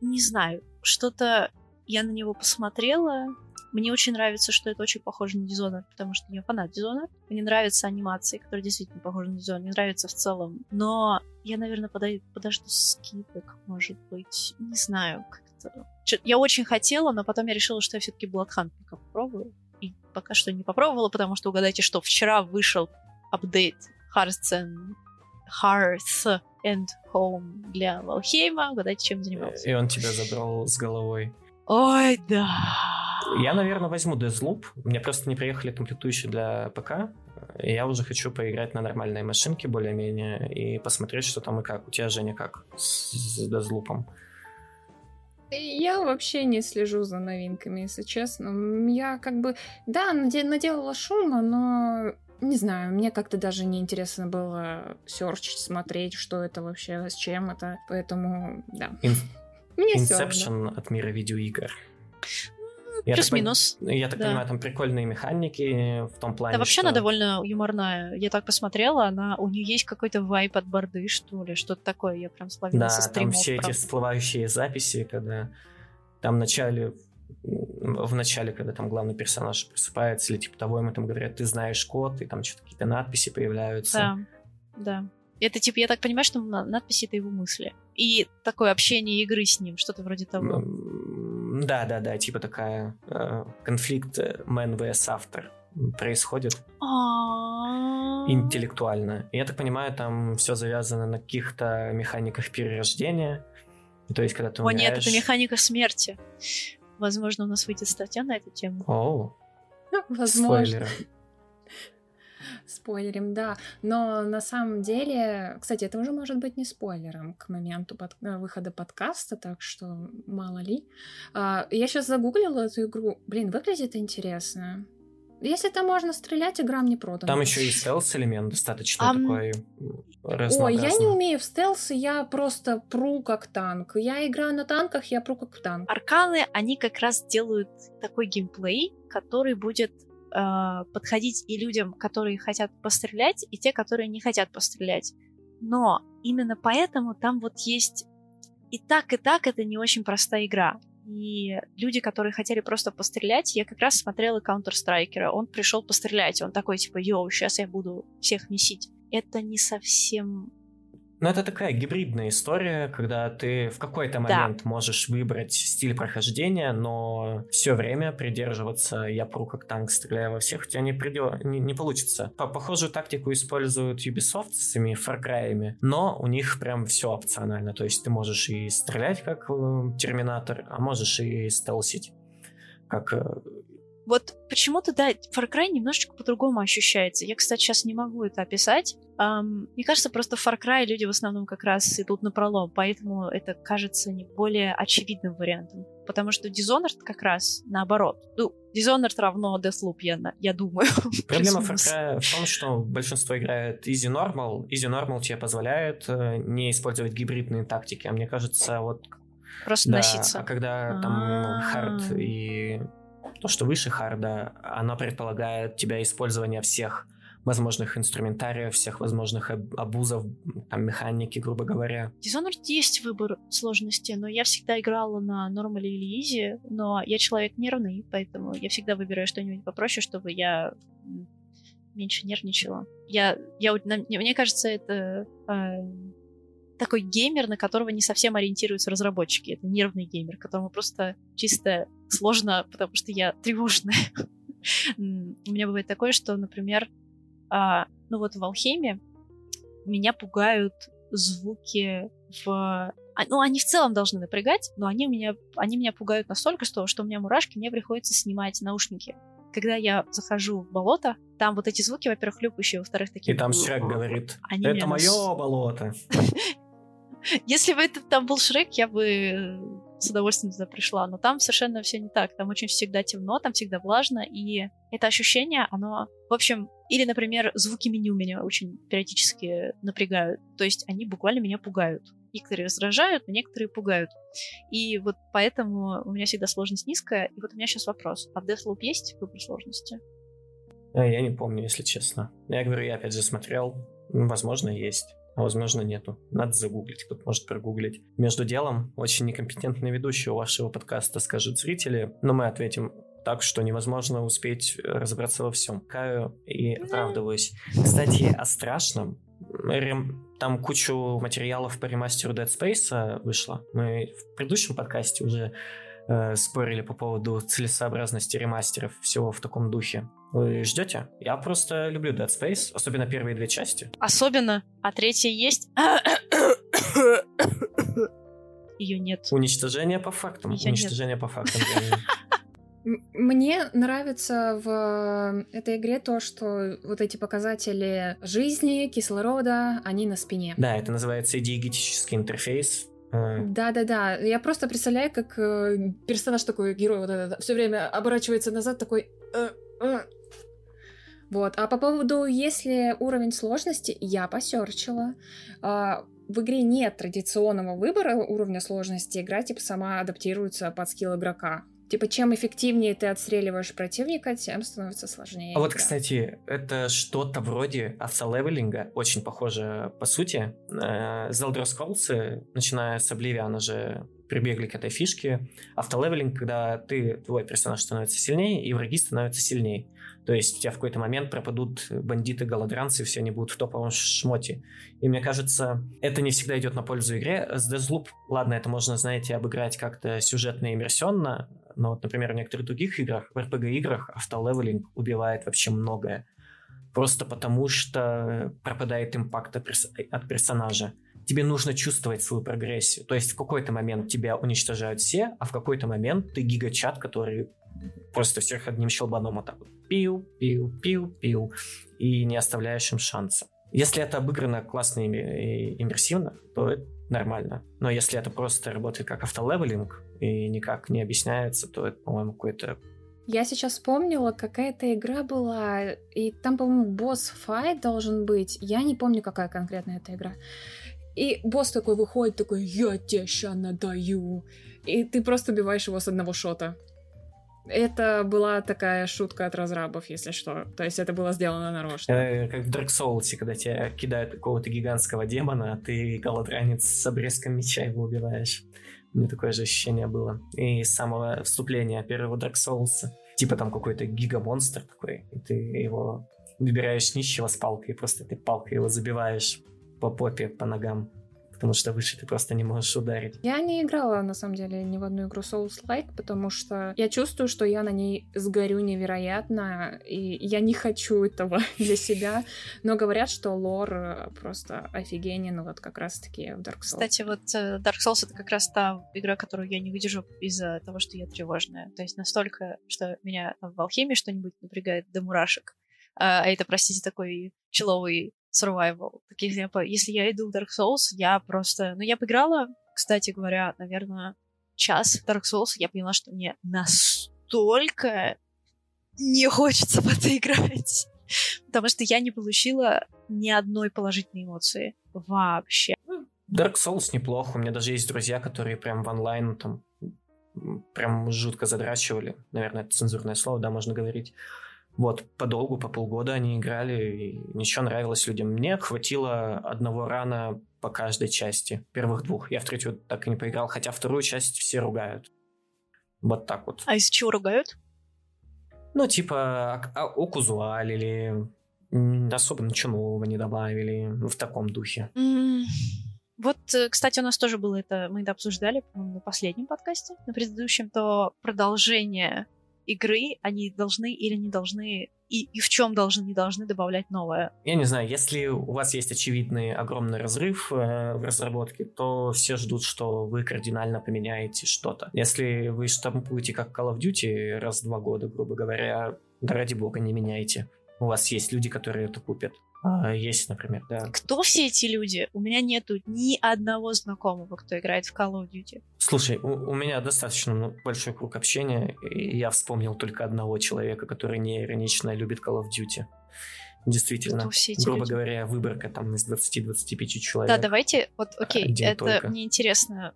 [SPEAKER 1] не знаю, что-то я на него посмотрела, мне очень нравится, что это очень похоже на Dishonored, потому что я фанат Dishonored. Мне нравятся анимации, которые действительно похожи на Dishonored. Мне нравится в целом. Но я, наверное, подожду, подожду скидок, может быть. Не знаю, как-то... Я очень хотела, но потом я решила, что я все-таки Bloodhunt пока попробую. И пока что не попробовала, потому что угадайте, что вчера вышел апдейт Hearts and Hearts and Home для Валхейма. Угадайте, чем занимался.
[SPEAKER 2] И он тебя забрал с головой.
[SPEAKER 1] Ой, да.
[SPEAKER 2] Я, наверное, возьму Deathloop. Мне просто не приехали комплектующие для ПК. Я уже хочу поиграть на нормальной машинке более-менее и посмотреть, что там и как. У тебя, Женя, как с, с Deathloop?
[SPEAKER 3] Я вообще не слежу за новинками, если честно. Я как бы, да, наделала шума, но не знаю, мне как-то даже не интересно было серчить, смотреть, что это вообще, с чем это. Поэтому, да.
[SPEAKER 2] Мне Inception от мира видеоигр.
[SPEAKER 1] Плюс-минус.
[SPEAKER 2] Я так да. понимаю, там прикольные механики в том плане.
[SPEAKER 1] Да, вообще
[SPEAKER 2] что...
[SPEAKER 1] она довольно юморная. Я так посмотрела, она у нее есть какой-то вайп от борды, что ли, что-то такое. Я прям словила
[SPEAKER 2] да,
[SPEAKER 1] со стримов.
[SPEAKER 2] там все правда. эти всплывающие записи, когда там вначале в начале, когда там главный персонаж просыпается или типа того, ему там говорят, ты знаешь код, и там что-то какие-то надписи появляются.
[SPEAKER 1] Да, да. Это типа, я так понимаю, что надписи это его мысли. И такое общение игры с ним, что-то вроде того.
[SPEAKER 2] Да, да, да, типа такая э, конфликт man vs автор происходит интеллектуально. Я так понимаю, там все завязано на каких-то механиках перерождения. То есть, когда ты умираешь...
[SPEAKER 1] О нет, это механика смерти. Возможно, у нас выйдет статья на эту тему.
[SPEAKER 2] Оу.
[SPEAKER 3] Возможно. Спойлеры. Спойлерим, да. Но на самом деле, кстати, это уже может быть не спойлером к моменту под... Э, выхода подкаста, так что мало ли. А, я сейчас загуглила эту игру. Блин, выглядит интересно. Если там можно стрелять, игра мне продана.
[SPEAKER 2] Там еще и стелс-элемент достаточно um... такой
[SPEAKER 3] Ой, я не умею в стелс, я просто пру как танк. Я играю на танках, я пру как танк.
[SPEAKER 1] Арканы, они как раз делают такой геймплей, который будет э, подходить и людям, которые хотят пострелять, и те, которые не хотят пострелять. Но именно поэтому там вот есть и так, и так это не очень простая игра. И люди, которые хотели просто пострелять, я как раз смотрела Counter-Strike. Он пришел пострелять. Он такой, типа, йоу, сейчас я буду всех месить. Это не совсем
[SPEAKER 2] ну, это такая гибридная история, когда ты в какой-то момент да. можешь выбрать стиль прохождения, но все время придерживаться «я пру как танк, стреляю во всех», у тебя не, придет, не, не получится. По похожую тактику используют Ubisoft с этими Far Cry, но у них прям все опционально, то есть ты можешь и стрелять как э, Терминатор, а можешь и стелсить как э,
[SPEAKER 1] вот почему-то, да, Far Cry немножечко по-другому ощущается. Я, кстати, сейчас не могу это описать. Um, мне кажется, просто в Far Cry люди в основном как раз идут на пролом, поэтому это кажется не более очевидным вариантом. Потому что Dishonored как раз наоборот. Ну, Dishonored равно Deathloop, я, я думаю.
[SPEAKER 2] Проблема Far Cry в том, что большинство играет Easy Normal. Easy Normal тебе позволяет э, не использовать гибридные тактики, а мне кажется, вот...
[SPEAKER 1] Просто да, носиться.
[SPEAKER 2] А когда там хард ну, и то, что выше харда, оно предполагает тебя использование всех возможных инструментариев, всех возможных абузов, там, механики, грубо говоря.
[SPEAKER 1] Dishonored есть выбор сложности, но я всегда играла на нормале или изи, но я человек нервный, поэтому я всегда выбираю что-нибудь попроще, чтобы я меньше нервничала. Я, я, мне кажется, это э, такой геймер, на которого не совсем ориентируются разработчики. Это нервный геймер, которому просто чисто сложно, потому что я тревожная. У меня бывает такое, что, например, а, ну вот в Алхеме меня пугают звуки в... А, ну, они в целом должны напрягать, но они меня, они меня пугают настолько, что, что у меня мурашки, мне приходится снимать наушники. Когда я захожу в болото, там вот эти звуки, во-первых, хлюпающие, во-вторых, такие...
[SPEAKER 2] И там Шрек говорит, они это мое болото.
[SPEAKER 1] Если бы это там был Шрек, я бы с удовольствием туда пришла. Но там совершенно все не так. Там очень всегда темно, там всегда влажно, и это ощущение, оно... В общем, или, например, звуки меню меня очень периодически напрягают. То есть они буквально меня пугают. Некоторые раздражают, а некоторые пугают. И вот поэтому у меня всегда сложность низкая. И вот у меня сейчас вопрос. А в Deathloop есть выбор сложности?
[SPEAKER 2] А, я не помню, если честно. Я говорю, я опять же смотрел. Возможно, есть а возможно нету. Надо загуглить, кто может прогуглить. Между делом, очень некомпетентный ведущий у вашего подкаста скажут зрители, но мы ответим так, что невозможно успеть разобраться во всем. Каю и оправдываюсь. Кстати, о страшном. Там кучу материалов по ремастеру Dead Space вышло. Мы в предыдущем подкасте уже э, спорили по поводу целесообразности ремастеров, всего в таком духе. Вы ждете? Я просто люблю Dead Space, особенно первые две части.
[SPEAKER 1] Особенно? А третья есть? Ее нет.
[SPEAKER 2] Уничтожение по фактам. Её Уничтожение нет. по фактам.
[SPEAKER 3] Мне нравится в этой игре то, что вот эти показатели жизни, кислорода, они на спине.
[SPEAKER 2] Да, это называется диегетический интерфейс.
[SPEAKER 3] Э. Да-да-да, я просто представляю, как э, персонаж такой, герой вот этот, все время оборачивается назад, такой... Э, э, вот. А по поводу, если уровень сложности, я посерчила. А, в игре нет традиционного выбора уровня сложности. Игра типа сама адаптируется под скилл игрока. Типа, чем эффективнее ты отстреливаешь противника, тем становится сложнее.
[SPEAKER 2] А вот, кстати, это что-то вроде автолевелинга, очень похоже по сути. Э, The Elder Scrolls, начиная с Oblivion, же прибегли к этой фишке. Автолевелинг, когда ты, твой персонаж становится сильнее, и враги становятся сильнее. То есть у тебя в какой-то момент пропадут бандиты-голодранцы, все они будут в топовом шмоте. И мне кажется, это не всегда идет на пользу игре. С Deathloop, ладно, это можно, знаете, обыграть как-то сюжетно и иммерсионно, но вот, например, в некоторых других играх, в RPG-играх автолевелинг убивает вообще многое. Просто потому, что пропадает импакт от персонажа тебе нужно чувствовать свою прогрессию. То есть в какой-то момент тебя уничтожают все, а в какой-то момент ты гигачат, который просто всех одним щелбаном вот так вот пил, пил, пил, пил, и не оставляешь им шанса. Если это обыграно классно и иммерсивно, то это нормально. Но если это просто работает как автолевелинг и никак не объясняется, то это, по-моему, какой-то
[SPEAKER 3] я сейчас вспомнила, какая-то игра была, и там, по-моему, босс-файт должен быть. Я не помню, какая конкретно эта игра. И босс такой выходит, такой, я тебе ща надаю. И ты просто убиваешь его с одного шота. Это была такая шутка от разрабов, если что. То есть это было сделано нарочно.
[SPEAKER 2] Э, как в Dark Souls, когда тебя кидают какого-то гигантского демона, а ты голодранец с обрезком меча его убиваешь. Меня такое же ощущение было. И с самого вступления первого Dark Souls. Типа там какой-то гигамонстр такой, и ты его выбираешь нищего с палкой, и просто ты палкой его забиваешь по попе, по ногам. Потому что выше ты просто не можешь ударить.
[SPEAKER 3] Я не играла, на самом деле, ни в одну игру Souls-like, потому что я чувствую, что я на ней сгорю невероятно, и я не хочу этого для себя. Но говорят, что лор э, просто офигенен, вот как раз-таки в Dark Souls.
[SPEAKER 1] Кстати, вот э, Dark Souls — это как раз та игра, которую я не выдержу из-за того, что я тревожная. То есть настолько, что меня в алхимии что-нибудь напрягает до мурашек. А, а это, простите, такой человый survival. Таких, если я иду в Dark Souls, я просто... Ну, я поиграла, кстати говоря, наверное, час Dark Souls, я поняла, что мне настолько не хочется в это играть. Потому что я не получила ни одной положительной эмоции. Вообще.
[SPEAKER 2] Dark Souls неплохо. У меня даже есть друзья, которые прям в онлайн там прям жутко задрачивали. Наверное, это цензурное слово, да, можно говорить. Вот, подолгу, по полгода они играли, и ничего нравилось людям. Мне хватило одного рана по каждой части, первых двух. Я в третью так и не поиграл, хотя вторую часть все ругают. Вот так вот.
[SPEAKER 1] А из чего ругают?
[SPEAKER 2] Ну, типа, Окузуаль или особо ничего нового не добавили, ну, в таком духе.
[SPEAKER 1] Mm. Вот, э, кстати, у нас тоже было это, мы это обсуждали, по-моему, на последнем подкасте, на предыдущем, то продолжение игры они должны или не должны и, и в чем должны, не должны добавлять новое.
[SPEAKER 2] Я не знаю, если у вас есть очевидный огромный разрыв э, в разработке, то все ждут, что вы кардинально поменяете что-то. Если вы штампуете как Call of Duty раз в два года, грубо говоря, да ради бога, не меняйте. У вас есть люди, которые это купят. А, есть, например, да.
[SPEAKER 1] Кто все эти люди? У меня нету ни одного знакомого, кто играет в Call of Duty.
[SPEAKER 2] Слушай, у, у меня достаточно большой круг общения, и я вспомнил только одного человека, который не иронично любит Call of Duty. Действительно, грубо люди? говоря, выборка там из 20-25 человек.
[SPEAKER 1] Да, давайте, вот, окей, это только. мне интересно,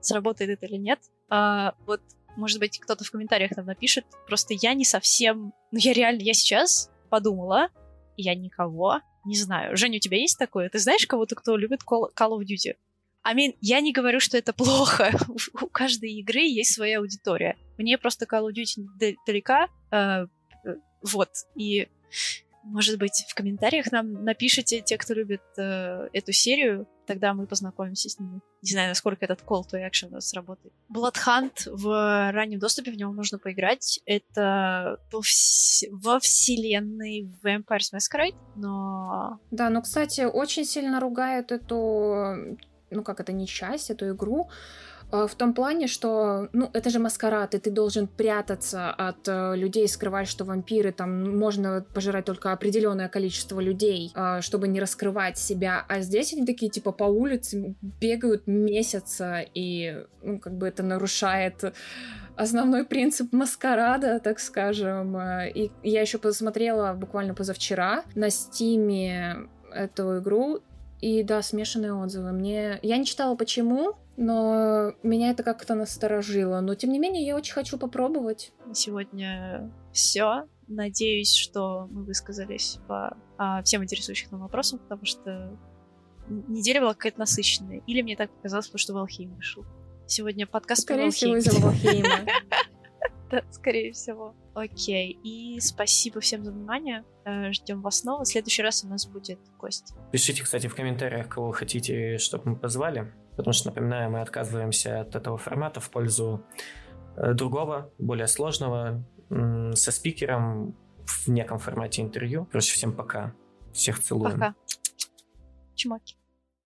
[SPEAKER 1] сработает это или нет. А, вот, может быть, кто-то в комментариях там напишет, просто я не совсем... Ну, я реально, я сейчас подумала, я никого не знаю. Женя, у тебя есть такое? Ты знаешь кого-то, кто любит Call, of Duty? I mean, я не говорю, что это плохо. у каждой игры есть своя аудитория. Мне просто Call of Duty далека. Э, э, вот. И может быть, в комментариях нам напишите, те, кто любит э, эту серию, тогда мы познакомимся с ними. Не знаю, насколько этот call to action сработает. Bloodhunt в раннем доступе, в него можно поиграть. Это вс- во вселенной Vampire's Masquerade, но...
[SPEAKER 3] Да, но, кстати, очень сильно ругают эту ну как это не часть, эту игру, Э, в том плане, что, ну, это же маскарад, и ты должен прятаться от э, людей, скрывать, что вампиры, там, можно пожирать только определенное количество людей, э, чтобы не раскрывать себя, а здесь они такие, типа, по улице бегают месяца, и, ну, как бы это нарушает основной принцип маскарада, так скажем. Э, и я еще посмотрела буквально позавчера на стиме эту игру, и да, смешанные отзывы. Мне... Я не читала почему, но меня это как-то насторожило. Но тем не менее, я очень хочу попробовать.
[SPEAKER 1] Сегодня все. Надеюсь, что мы высказались по а, всем интересующих нам вопросам, потому что неделя была какая-то насыщенная. Или мне так показалось, потому что Валхейм вышел. Сегодня подкаст
[SPEAKER 3] Скорее всего, из-за Валхейма.
[SPEAKER 1] Да, скорее всего. Окей. И спасибо всем за внимание. Э, Ждем вас снова. В следующий раз у нас будет гость.
[SPEAKER 2] Пишите, кстати, в комментариях, кого вы хотите, чтобы мы позвали. Потому что, напоминаю, мы отказываемся от этого формата в пользу э, другого, более сложного, со спикером в неком формате интервью. Короче, всем пока. Всех целуем.
[SPEAKER 1] Пока. Чмоки.